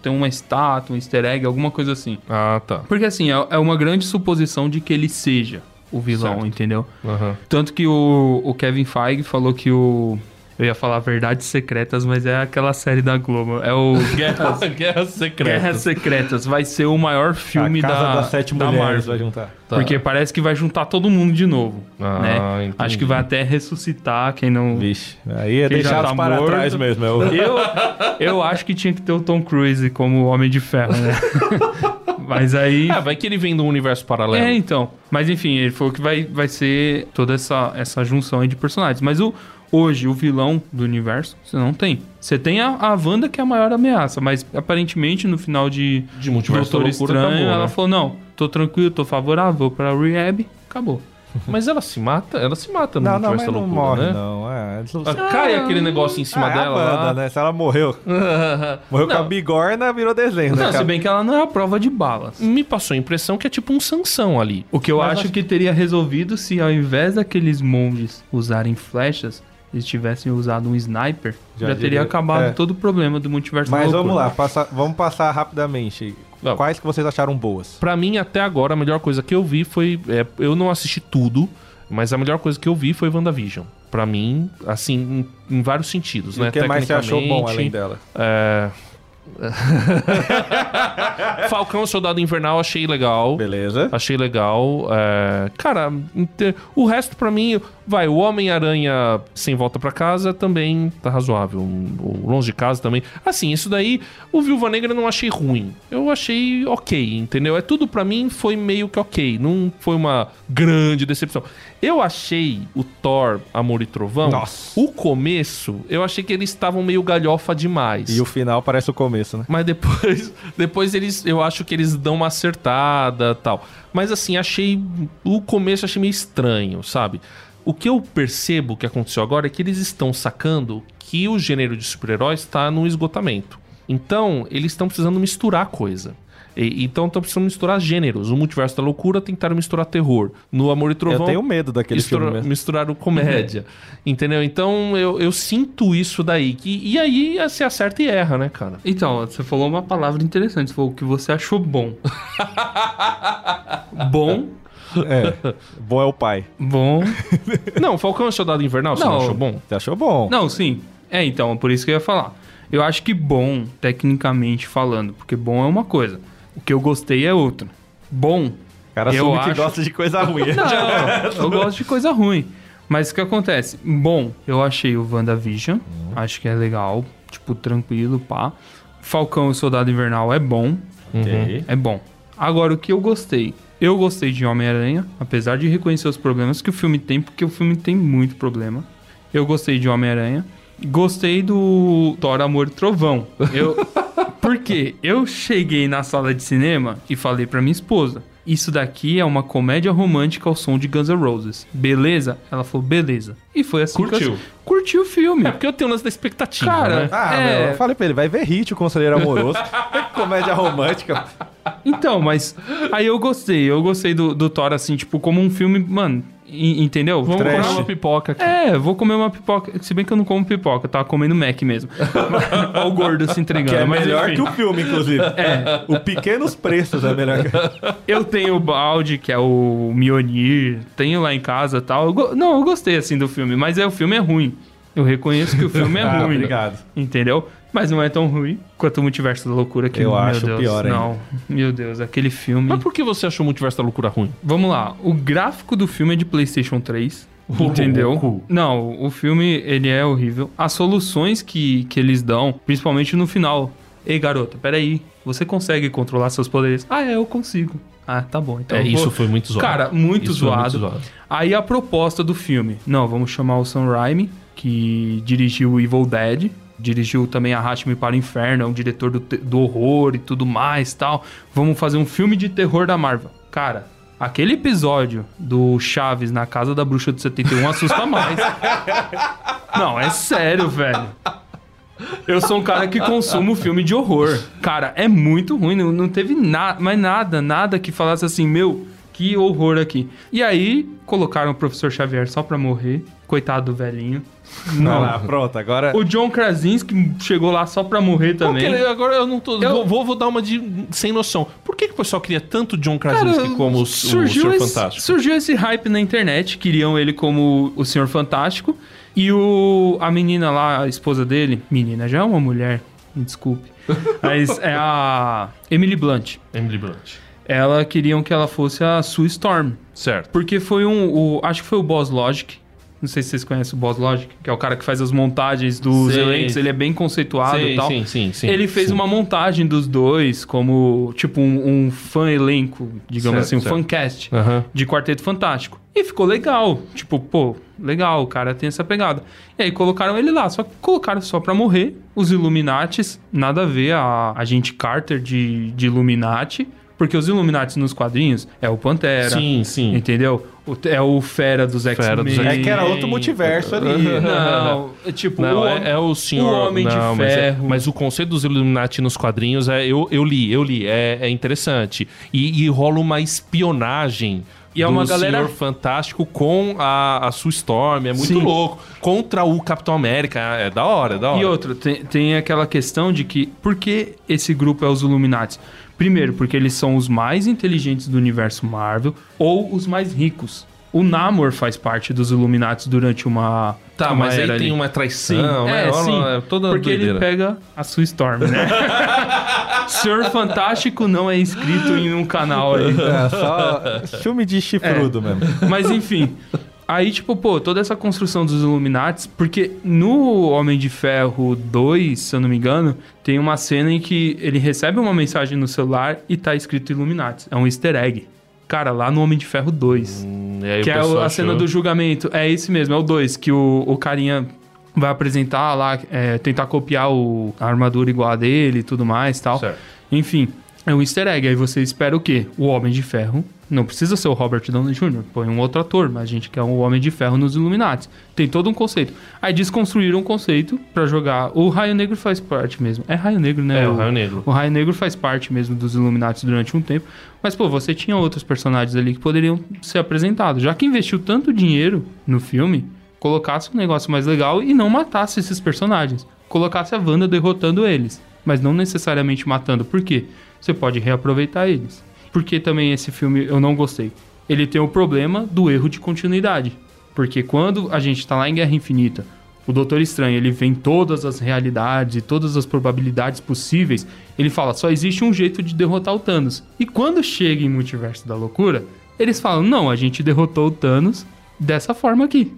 S4: Tem uma estátua, um easter egg, alguma coisa assim.
S2: Ah, tá.
S4: Porque assim, é, é uma grande suposição de que ele seja o vilão,
S2: Certo.
S4: entendeu?
S2: Aham.
S4: Tanto que o, o Kevin Feige falou que o. Eu ia falar Verdades Secretas, mas é aquela série da Globo. É o *laughs* Guerras, *laughs*
S2: Guerras Secretas.
S4: Guerras Secretas. Vai ser o maior filme
S3: a casa
S4: da,
S3: das sete
S4: da Marvel.
S3: vai juntar.
S2: Tá.
S4: Porque parece que vai juntar todo mundo de novo.
S2: Ah,
S4: né?
S2: entendi.
S4: Acho que vai até ressuscitar quem não.
S3: Vixe, aí é
S4: Quem
S3: deixados
S4: tá
S3: para
S4: morto.
S3: trás mesmo. É o...
S4: Eu, eu acho que tinha que ter o Tom Cruise como Homem de Ferro, né? *laughs* Mas aí.
S2: Ah, vai que ele vem de um universo paralelo.
S4: É, então. Mas enfim, ele falou que vai, vai ser toda essa, essa junção aí de personagens. Mas o, hoje, o vilão do universo, você não tem. Você tem a, a Wanda, que é a maior ameaça, mas aparentemente no final de,
S2: De Multiverso
S4: Doutor
S2: da Loucura
S4: Estranho,
S2: acabou,
S4: ela
S2: né?
S4: falou: não, tô tranquilo, tô favorável pra Rehab, acabou. *laughs*
S2: Mas ela se mata? Ela se mata no
S3: Não, não, mas
S2: Multiverso da
S3: não
S2: Loucura,
S3: morre,
S2: né?
S3: não. É, não-
S2: Ah, Cai aquele negócio em cima
S3: Ah, é a
S2: dela lá.
S3: né? Se ela morreu, *laughs* morreu com a
S2: Não.
S3: bigorna, virou desenho, né?
S4: Não, se bem que ela não é a prova de balas.
S2: Me passou a impressão que é tipo um Sansão ali.
S4: O que eu acho
S2: acho-
S4: que teria resolvido se ao invés daqueles monges usarem flechas, eles tivessem usado um sniper, já,
S3: Já
S4: teria acabado
S3: é.
S4: todo o problema do multiverso
S3: Mas vamos lá, passa- vamos passar rapidamente.
S2: Vamos.
S3: Quais que vocês acharam boas?
S2: Pra mim, até agora, a melhor coisa que eu vi foi. é, eu não assisti tudo, mas a melhor coisa que eu vi foi WandaVision. Pra mim, assim, em, em vários sentidos,
S3: E
S2: né?
S3: o que mais você achou bom além dela?
S2: É... *laughs* Falcão Soldado Invernal achei legal.
S3: Beleza.
S2: Achei legal. é, Cara, o resto pra mim, vai, o Homem-Aranha sem volta pra casa também tá razoável. O Longe de casa também. Assim, isso daí, o Viúva Negra eu não achei ruim. Eu achei ok, entendeu? É tudo pra mim foi meio que ok. Não foi uma grande decepção. Eu achei o Thor Amor e Trovão.
S3: Nossa.
S2: O começo, eu achei que eles estavam meio galhofa demais.
S3: E o final parece o começo, né?
S2: Mas depois, *laughs* depois eles, eu acho que eles dão uma acertada tal. Mas assim, achei. O começo achei meio estranho, sabe? O que eu percebo que aconteceu agora é que eles estão sacando que o gênero de super-heróis está no esgotamento. Então, eles estão precisando misturar coisa. E- então, estão precisando misturar gêneros. O Multiverso da Loucura tentaram misturar terror. No Amor e Trovão.
S3: Eu tenho medo daquele
S2: Mistura-
S3: filme mesmo.
S2: misturaram comédia. entendeu? Então eu, eu sinto isso daí. Que, e aí você acerta e erra, né, cara?
S4: Então, você falou uma palavra interessante, você falou o que você achou bom. *laughs* bom,
S3: É. Bom é o pai.
S4: bom. *laughs*
S2: Não, Falcão é Soldado Invernal, você não
S4: Não.
S2: achou bom?
S3: Você achou bom?
S4: Não, sim. É, então, por isso que eu ia falar. Eu acho que bom, tecnicamente falando, porque bom é uma coisa. O que eu gostei é outra. Bom.
S3: O cara
S4: eu
S3: assume que
S4: acho-
S3: gosta de coisa ruim. *laughs*
S4: Não, eu gosto de coisa ruim. Mas o que acontece? Bom, eu achei o WandaVision. Acho que é legal. Tipo, tranquilo, pá. Falcão e o Soldado Invernal é bom.
S3: Ok.
S4: É bom. Agora, o que eu gostei? Eu gostei de Homem-Aranha, apesar de reconhecer os problemas que o filme tem, porque o filme tem muito problema. Eu gostei de Homem-Aranha. Gostei do Thor Amor e Trovão. Eu... *laughs* Por quê? Eu cheguei na sala de cinema e falei pra minha esposa: Isso daqui é uma comédia romântica ao som de Guns N' Roses. Beleza? Ela falou: Beleza. E foi assim que
S2: Curtiu.
S4: eu... Curtiu o filme.
S2: É porque eu tenho o lance da expectativa,
S4: Cara,
S2: né?
S3: Ah,
S4: É.
S3: meu, eu falei pra ele, vai ver Hit, o Conselheiro Amoroso. *laughs* Comédia romântica.
S4: Então, mas aí eu gostei. Eu gostei do, do Thor, assim, tipo, como um filme, mano, entendeu?
S2: Vamos
S3: Trash.
S2: comer uma pipoca aqui.
S4: É, vou comer uma pipoca. Se bem que eu não como pipoca, eu tava comendo Mac mesmo. *laughs* Olha o gordo se entregando.
S3: Que é
S4: mas
S3: melhor
S4: enfim.
S3: que o filme, inclusive. *laughs* É. O Pequenos Preços é melhor que *laughs*
S4: Eu tenho o balde, que é o Mionir, tenho lá em casa e tal. Eu go- Não, eu gostei, assim, do filme, mas é, o filme é ruim. Eu reconheço que o filme é *laughs*
S3: Ah,
S4: ruim.
S3: obrigado.
S4: Entendeu? Mas não é tão ruim quanto o Multiverso da Loucura que,
S3: Eu
S4: meu
S3: acho
S4: Deus,
S3: pior ainda.
S4: Não, meu Deus, aquele filme...
S2: Mas por que você achou o Multiverso da Loucura ruim?
S4: Vamos lá, o gráfico do filme é de PlayStation 3. Entendeu?
S2: Louco.
S4: Não, o filme ele é horrível. As soluções que, que eles dão, principalmente no final. Ei, garota, peraí. Você consegue controlar seus poderes? Ah, é, eu consigo. Ah, tá bom. Então
S2: é,
S4: vou-
S2: isso foi muito zoado.
S4: Cara, muito
S2: Isso foi
S4: zoado. Aí a proposta do filme. Não, vamos chamar o Sam Raimi, que dirigiu Evil Dead. Dirigiu também Arraste-me para o Inferno, é um diretor do, do horror e tudo mais tal. Vamos fazer um filme de terror da Marvel. Cara, aquele episódio do Chaves na casa da bruxa do 71 assusta mais. Não, é sério, velho. Eu sou um cara que consumo filme de horror. Cara, é muito ruim. Não, não teve nada, mais nada, nada que falasse assim, meu, que horror aqui. E aí, colocaram o professor Xavier só pra morrer. Coitado do velhinho.
S3: Não. Lá, pronto, agora.
S4: O John Krasinski chegou lá só pra morrer também.
S2: Porque agora eu não tô.
S4: Eu-
S2: Vou, vou, dar uma de. sem noção. Por que, que o pessoal queria tanto John Krasinski como o, o
S4: surgiu
S2: Senhor
S4: esse,
S2: Fantástico?
S4: Surgiu esse hype na internet, queriam ele como o Senhor Fantástico. E o, a menina lá, a esposa dele, menina, já é uma mulher, me desculpe. *laughs* Mas é a Emily Blunt.
S2: Emily Blunt.
S4: Ela queriam que ela fosse a Sue Storm.
S2: Certo.
S4: Porque foi um. O, acho que foi o Boss Logic. Não sei se vocês conhecem o Boss Logic, que é o cara que faz as montagens dos elencos. Ele é bem conceituado
S2: sim,
S4: e tal.
S2: sim, sim, sim.
S4: ele fez
S2: sim.
S4: uma montagem dos dois como, tipo, um, um fã elenco, digamos
S2: Certo,
S4: assim, um
S2: certo.
S4: fancast
S2: Aham.
S4: de Quarteto Fantástico. E ficou legal. Tipo, pô, legal, o cara tem essa pegada. E aí colocaram ele lá, só que colocaram só pra morrer. Os Illuminates, nada a ver a agente Carter de, de Illuminati. Porque os Illuminates nos quadrinhos é o Pantera.
S2: Sim, sim.
S4: Entendeu? O- é o Fera dos X-Men.
S3: É que era outro multiverso ali.
S4: Não, *laughs* é tipo,
S2: Não,
S4: o,
S2: é, é o senhor.
S4: o Homem de
S2: não, mas, é-
S4: Ferro.
S2: mas o conceito dos Illuminati nos quadrinhos é. Eu, eu li, eu li, é, é interessante. E, e rola uma espionagem
S4: E é
S2: do
S4: uma galera-
S2: Senhor Fantástico com a, a Sue Storm. É muito
S4: Sim.
S2: louco. Contra o Capitão América. É da hora, é da hora.
S4: E outro, tem, tem aquela questão de que por que esse grupo é os Illuminati? Primeiro, porque eles são os mais inteligentes do universo Marvel ou os mais ricos. O Namor faz parte dos Illuminati durante uma.
S2: Tá,
S4: uma
S2: mas aí tem
S4: ali.
S2: uma traição,
S4: Sim,
S2: né?
S4: é,
S2: Rola-
S4: sim.
S2: é toda
S4: porque ele
S2: doideira.
S4: pega a sua Storm, né? *laughs* Senhor Fantástico não é inscrito em um canal aí.
S3: É, só filme de chifrudo mesmo.
S4: Mas enfim. Aí, tipo, pô, toda essa construção dos Illuminati, porque no Homem de Ferro 2, se eu não me engano, tem uma cena em que ele recebe uma mensagem no celular e tá escrito Illuminati. É um easter egg. Cara, lá no Homem de Ferro 2.
S2: Hum,
S4: que é a cena
S2: achou-
S4: do julgamento. É esse mesmo, é o 2, que o, o carinha vai apresentar lá, é, tentar copiar o, a armadura igual a dele e tudo mais e tal.
S2: Certo.
S4: Enfim, é um easter egg. Aí você espera o quê? O Homem de Ferro. Não precisa ser o Robert Downey Jr., põe um outro ator, mas a gente quer o Homem de Ferro nos Illuminati. Tem todo um conceito. Aí desconstruíram um conceito pra jogar. O Raio Negro faz parte mesmo. É Raio Negro, né?
S2: É, o Raio Negro.
S4: O Raio Negro faz parte mesmo dos Illuminati durante um tempo. Mas, pô, você tinha outros personagens ali que poderiam ser apresentados. Já que investiu tanto dinheiro no filme, colocasse um negócio mais legal e não matasse esses personagens. Colocasse a Wanda derrotando eles. Mas não necessariamente matando. Por quê? Você pode reaproveitar eles. Porque também esse filme eu não gostei. Ele tem o problema do erro de continuidade. Porque quando a gente tá lá em Guerra Infinita, o Doutor Estranho, ele vê em todas as realidades e todas as probabilidades possíveis, ele fala, só existe um jeito de derrotar o Thanos. E quando chega em Multiverso da Loucura, eles falam, não, a gente derrotou o Thanos dessa forma aqui.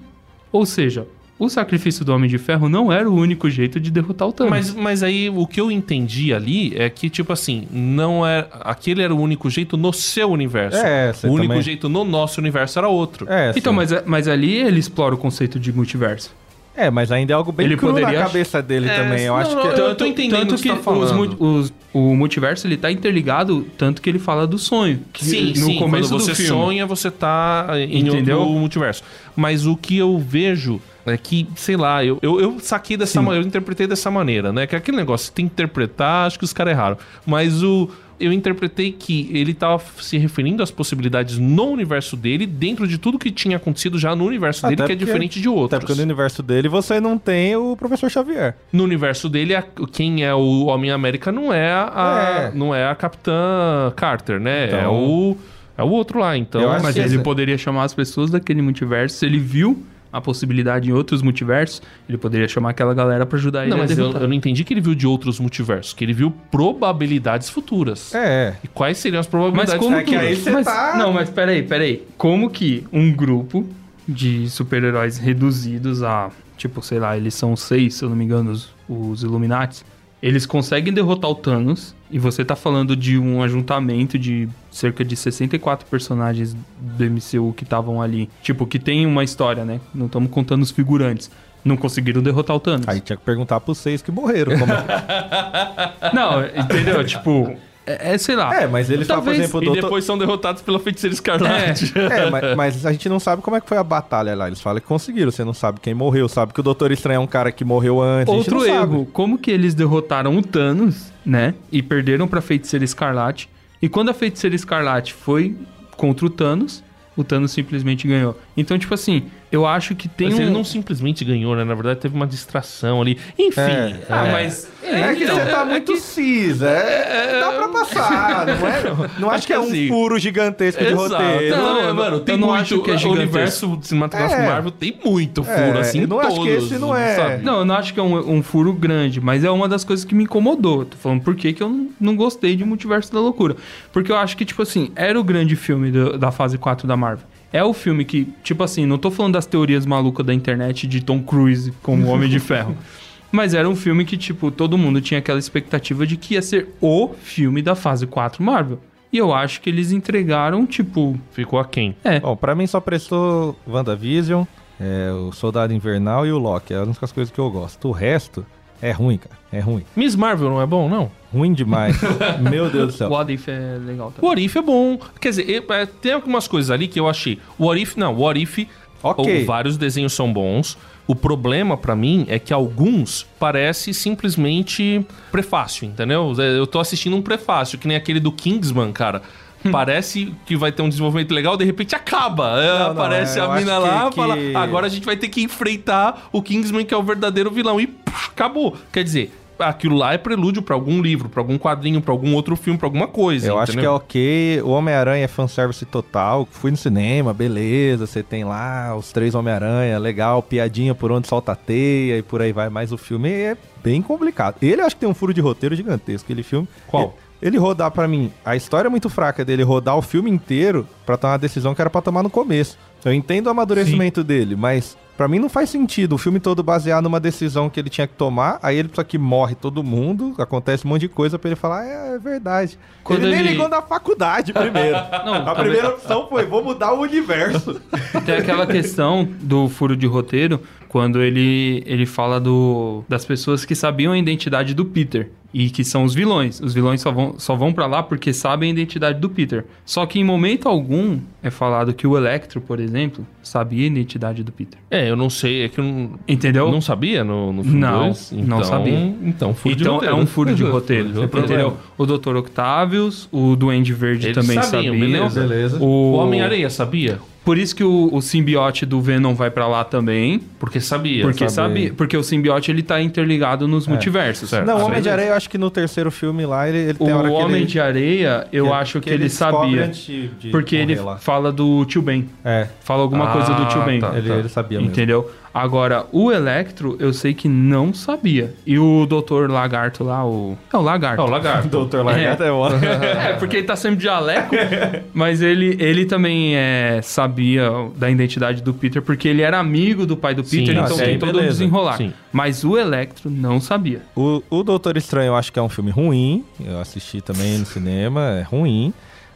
S4: Ou seja, o sacrifício do Homem de Ferro não era o único jeito de derrotar o Thanos.
S2: Mas, mas aí o que eu entendi ali é que, tipo assim, não é. Aquele era o único jeito no seu universo.
S3: É,
S2: o único
S3: também-
S2: jeito no nosso universo era outro.
S3: É,
S4: Então,
S3: sim.
S4: mas, mas ali ele explora o conceito de multiverso.
S3: É, mas ainda é algo bem
S4: Ele
S3: cru
S4: poderia
S3: na cabeça dele
S2: É,
S3: também. Eu
S2: não,
S3: acho
S2: não,
S3: que...
S2: eu-
S4: Tanto,
S2: tô entendendo
S4: tanto
S2: o que
S4: que,
S2: tá
S4: os os- o multiverso ele tá interligado, tanto que ele fala do sonho. Que
S2: Sim,
S4: no
S2: sim.
S4: começo
S2: Quando você
S4: do filme.
S2: sonha, você tá em
S4: Entendeu?
S2: outro multiverso. Mas o que eu vejo é que, sei lá, eu, eu, eu saquei dessa maneira, eu interpretei dessa maneira, né? Que é aquele negócio, tem que interpretar, acho que os caras erraram. Mas o. Eu interpretei que ele tava se referindo às possibilidades no universo dele, dentro de tudo que tinha acontecido já no universo dele,
S3: Até
S2: que é diferente de
S3: Até
S2: outros.
S3: porque no universo dele você não tem o Professor Xavier.
S2: No universo dele, a- quem é o Homem-América não é a,
S3: É.
S2: não é a Capitã Carter, né?
S3: Então-
S2: É o é o outro lá, então.
S4: Mas
S3: que
S4: ele poderia chamar as pessoas daquele multiverso. Se ele viu a possibilidade em outros multiversos, ele poderia chamar aquela galera pra ajudar ele
S2: Não,
S4: a
S2: mas eu, eu não entendi que ele viu de outros multiversos, que ele viu probabilidades futuras.
S3: É.
S2: E quais seriam as
S4: Mas
S2: probabilidades
S4: como
S3: É que
S4: que...
S3: aí você
S4: mas-
S3: tá-
S4: Não, mas peraí, peraí. Como que um grupo de super-heróis reduzidos a... Tipo, sei lá, eles são seis, se eu não me engano, os, os Illuminati. Eles conseguem derrotar o Thanos. E você tá falando de um ajuntamento de cerca de 64 personagens do MCU que estavam ali. Tipo, que tem uma história, né? Não estamos contando os figurantes. Não conseguiram derrotar o Thanos.
S3: Aí tinha que perguntar pros seis que morreram. como é. *laughs*
S4: Não, entendeu? tipo, é, é, sei lá.
S3: É, mas eles falam, por exemplo,
S2: E depois são derrotados pela feiticeira escarlate.
S3: É, mas, mas a gente não sabe como é que foi a batalha lá. Eles falam que conseguiram, você não sabe quem morreu, sabe que o Doutor Estranho é um cara que morreu antes.
S4: Outro
S3: a gente não
S4: erro,
S3: Sabe.
S4: como que eles derrotaram o Thanos, né? E perderam pra Feiticeira Escarlate. E quando a Feiticeira Escarlate foi contra o Thanos, o Thanos simplesmente ganhou. Então, tipo assim, eu acho que tem
S2: Mas
S4: um...
S2: ele não simplesmente ganhou, né? Na verdade, teve uma distração ali. Enfim.
S3: É,
S4: Ah,
S2: é.
S4: mas...
S3: É que
S4: então,
S3: você tá
S4: é
S3: muito
S4: que-
S3: cis, é, dá pra passar, *laughs* não é? Não acho que é um
S2: assim,
S3: furo gigantesco de
S2: Exato.
S3: roteiro.
S2: Não,
S4: Não,
S2: é, mano,
S4: não-
S2: tem
S4: eu não
S2: muito.
S4: acho que é
S2: o
S4: gigantesco.
S2: universo cinematográfico
S3: É.
S2: Marvel tem muito furo,
S3: É,
S2: assim,
S3: eu não acho
S2: todos,
S3: que esse não é.
S2: sabe?
S4: Não, eu não acho que é um, um furo grande, mas é uma das coisas que me incomodou. Tô falando por que que eu não, não gostei de Multiverso da Loucura. Porque eu acho que, tipo assim, era o grande filme do- da fase 4 da Marvel. É o filme que, tipo assim, não tô falando das teorias malucas da internet de Tom Cruise como Homem de Ferro. *laughs* Mas era um filme que, tipo, todo mundo tinha aquela expectativa de que ia ser o filme da fase 4 Marvel. E eu acho que eles entregaram, tipo.
S2: Ficou aquém.
S4: É.
S3: Bom, pra mim só prestou WandaVision, é, o Soldado Invernal e o Loki. É as únicas coisas que eu gosto. O resto é ruim, cara. É ruim.
S2: Miss Marvel não é bom, não?
S3: Ruim demais. *laughs* Meu Deus do céu.
S4: O What If é legal
S2: O
S4: também.
S2: What If é bom. Quer dizer, eu- é, tem algumas coisas ali que eu achei. O What If, não, o What If,
S3: Ok.
S2: o- vários desenhos são bons. O problema pra mim é que alguns parece simplesmente prefácio, entendeu? É, Eu tô assistindo um prefácio, que nem aquele do Kingsman, cara. parece que vai ter um desenvolvimento legal, de repente acaba. É,
S3: Não, não,
S2: aparece
S3: é,
S2: a mina
S3: que-
S2: lá,
S3: que-
S2: fala, agora a gente vai ter que enfrentar o Kingsman, que é o verdadeiro vilão. E puf, acabou. Quer dizer, aquilo lá é prelúdio pra algum livro, pra algum quadrinho, pra algum outro filme, pra alguma coisa.
S3: Eu acho que é
S2: entendeu?
S3: ok. O Homem-Aranha é fanservice total. Fui no cinema, beleza. Você tem lá os três Homem-Aranha, legal, piadinha por onde solta a teia e por aí vai. Mas o filme é bem complicado. Ele acho que tem um furo de roteiro gigantesco. Aquele filme.
S2: Qual?
S3: Ele rodar pra mim, a história é muito fraca dele rodar o filme inteiro pra tomar uma decisão que era pra tomar no começo. Eu entendo o amadurecimento dele, mas pra mim não faz sentido o filme todo basear numa decisão que ele tinha que tomar, aí ele precisa que morre todo mundo, acontece um monte de coisa pra ele falar, é, é verdade.
S4: Quando
S3: ele, nem
S4: ele-
S3: ligou na faculdade primeiro. *laughs*
S4: Não,
S3: a
S4: talvez-
S3: primeira opção foi, vou mudar o universo.
S4: Tem aquela questão do furo de roteiro, quando ele, ele fala do, das pessoas que sabiam a identidade do Peter. E que são os vilões. Os vilões só vão, só vão para lá porque sabem a identidade do Peter. Só que em momento algum é falado que o Electro, por exemplo, sabia a identidade do Peter.
S2: É, eu não sei, é que eu não,
S4: Entendeu?
S2: não sabia no, no filme
S4: Não,
S2: dois,
S4: não
S2: então-
S4: sabia.
S2: Então, furo de
S4: então
S2: roteiro.
S4: é um furo de roteiro.
S2: Furo de roteiro.
S4: entendeu? O Dr. Octavius, o Duende Verde
S2: Eles
S4: também
S2: sabiam, beleza.
S3: Beleza.
S2: O
S4: O,
S2: Homem-Aranha sabia?
S4: Por isso que o, o simbiote do Venom vai pra lá também.
S2: Porque sabia.
S4: Porque
S3: sabe.
S4: porque o simbiote ele tá interligado nos multiversos.
S2: certo.
S3: Não, o
S2: Ah,
S3: Homem de. Areia, eu acho que no terceiro filme lá, ele, ele
S4: O
S3: tem hora que
S4: Homem
S3: ele,
S4: de Areia, eu acho que, ele,
S3: descobre
S4: sabia.
S3: antes de- de
S4: Porque ele
S3: lá.
S4: fala do tio Ben.
S3: É,
S4: Fala alguma
S2: Ah,
S4: coisa do tio Ben.
S2: tá.
S3: ele, ele sabia mesmo.
S4: Entendeu? Agora, o Electro, eu sei que não sabia. E o Doutor Lagarto lá, o. É o Lagarto.
S2: Ah, o lagarto. *laughs*
S3: Doutor Lagarto é, bom.
S4: É, porque ele tá sempre de jaleco. *laughs* mas ele, ele também é, sabia da identidade do Peter, porque ele era amigo do pai do Peter, então
S2: sim,
S4: tem todo um
S3: beleza.
S4: desenrolar.
S2: Sim.
S4: Mas o Electro não sabia.
S3: O, o Doutor Estranho eu acho que é um filme ruim. Eu assisti também no cinema, é ruim.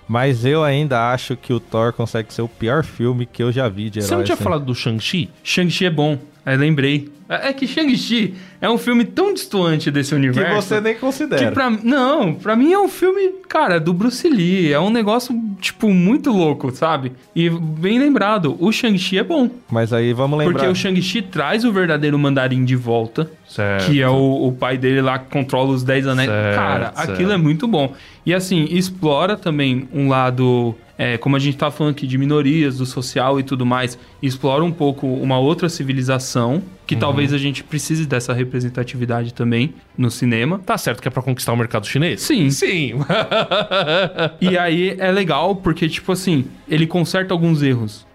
S3: Mas eu ainda acho que o Thor consegue ser o pior filme que eu já vi de herói.
S2: Você não tinha
S3: assim.
S2: falado do Shang-Chi?
S4: Shang-Chi é bom. Aí lembrei. É que Shang-Chi é um filme tão distoante desse
S3: Que
S4: universo.
S3: você nem
S4: Que
S3: considera.
S4: pra, não, pra mim é um filme, cara, do Bruce Lee. É um negócio, tipo, muito louco, sabe? E bem lembrado, o Shang-Chi é bom.
S3: Mas aí vamos lembrar.
S4: Porque o Shang-Chi traz o verdadeiro mandarim de volta.
S2: Certo.
S4: Que é o, o pai dele lá que controla os 10 anéis.
S2: Certo,
S4: Cara,
S2: certo.
S4: aquilo é muito bom. E assim, explora também um lado. é, como a gente tá falando aqui de minorias, do social e tudo mais, explora um pouco uma outra civilização, que
S2: Uhum.
S4: talvez a gente precise dessa representatividade também no cinema.
S2: Tá certo que é pra conquistar o mercado chinês?
S4: Sim.
S2: Sim. *laughs*
S4: E aí é legal porque, tipo assim, ele conserta alguns erros.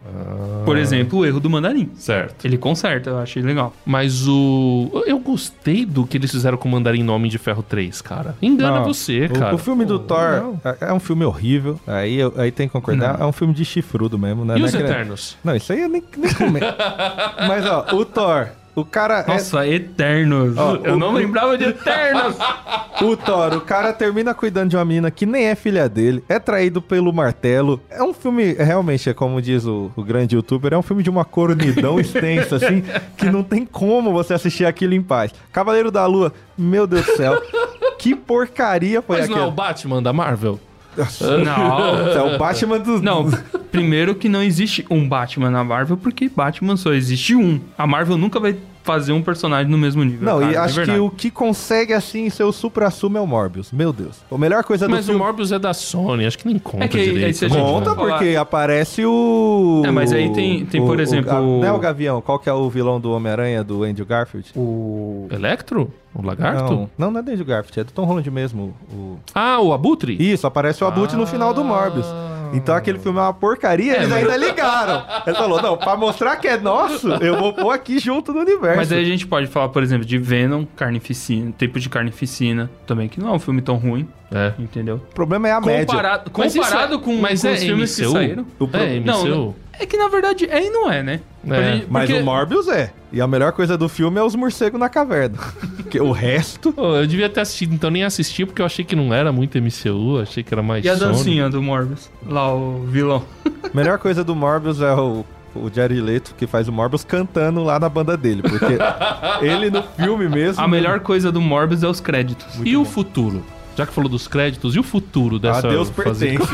S4: Por exemplo, o erro do mandarim.
S2: certo.
S4: Ele conserta, eu achei legal.
S2: Mas o. Eu gostei do que eles fizeram com o Mandarim no Homem de Ferro 3, cara. Engana
S3: Não,
S2: você,
S3: o-
S2: cara.
S3: O, filme do Thor
S2: não.
S3: é, é um filme horrível. Aí, aí tem que concordar. É um filme de chifrudo mesmo, né?
S2: E
S3: Não é
S2: os
S3: que-
S2: Eternos?
S3: Não, isso aí eu nem, nem comento. Mas, ó, o Thor. O cara. é-
S4: Nossa, Eternos.
S3: Ó,
S4: eu
S3: o-
S4: não lembrava de Eternos. *laughs*
S3: O Thor, o cara termina cuidando de uma mina que nem é filha dele, é traído pelo martelo. É um filme, é, realmente, é como diz o, o grande youtuber, é um filme de uma cornidão *laughs* extensa, assim, que não tem como você assistir aquilo em paz. Cavaleiro da Lua, meu Deus do céu, que porcaria foi
S2: Mas não é o
S3: aquela.
S2: Batman da Marvel?
S4: Não.
S3: É o *laughs* Batman dos.
S4: Não, primeiro que não existe um Batman na Marvel, porque Batman só existe um. A Marvel nunca vai fazer um personagem no mesmo nível.
S3: Não,
S4: cara,
S3: e acho que o que consegue, assim, ser o supra-sumo é o Morbius. Meu Deus. A melhor coisa do
S2: Mas o
S3: filme...
S2: Morbius é da Sony, acho que nem conta
S4: É que aí-
S2: direito.
S4: gente
S3: Conta
S4: for falar-
S3: porque aparece o.
S4: É, mas aí tem- tem, por exemplo,
S3: O,
S4: o-
S3: Não é o Gavião. Qual que é o vilão do Homem-Aranha do Andrew Garfield?
S4: O...
S2: Electro? O lagarto?
S3: Não, não, não é do Andrew Garfield, é do Tom Holland mesmo. O...
S2: Ah, o Abutre?
S3: Isso, aparece o Abutre no final do Morbius. Então aquele filme é uma porcaria, eles ainda ligaram. Ele falou, não, pra mostrar que é nosso, eu vou pôr aqui junto no universo.
S4: Mas aí a gente pode falar, por exemplo, de Venom, Carnificina, Tempo de Carnificina, também, que não é um filme tão ruim,
S2: É.
S4: entendeu?
S3: O problema é a média.
S4: Comparado,
S2: Mas
S4: comparado
S2: é-
S4: com,
S2: mas
S4: com
S2: é
S4: os filmes que saíram.
S3: O pro-
S2: É,
S4: Não,
S2: MCU.
S4: não. É que na verdade é e não é, né?
S2: É.
S4: Gente-
S3: Mas
S4: porque-
S3: o Morbius é. E a melhor coisa do filme é os morcegos na caverna. *laughs* Porque o resto...
S2: Pô, eu devia ter assistido, então nem assisti, porque eu achei que não era muito MCU, achei que era mais
S4: E a
S2: Sony.
S4: dancinha do Morbius? Lá, o vilão.
S3: A *laughs* melhor coisa do Morbius é o, o Jared Leto, que faz o Morbius, cantando lá na banda dele. Porque *laughs* ele no filme mesmo...
S4: A melhor coisa do Morbius é os créditos.
S2: E o futuro? Já que falou dos créditos, e o futuro
S3: A
S2: dessa...
S3: Deus
S2: fase-
S3: pertence.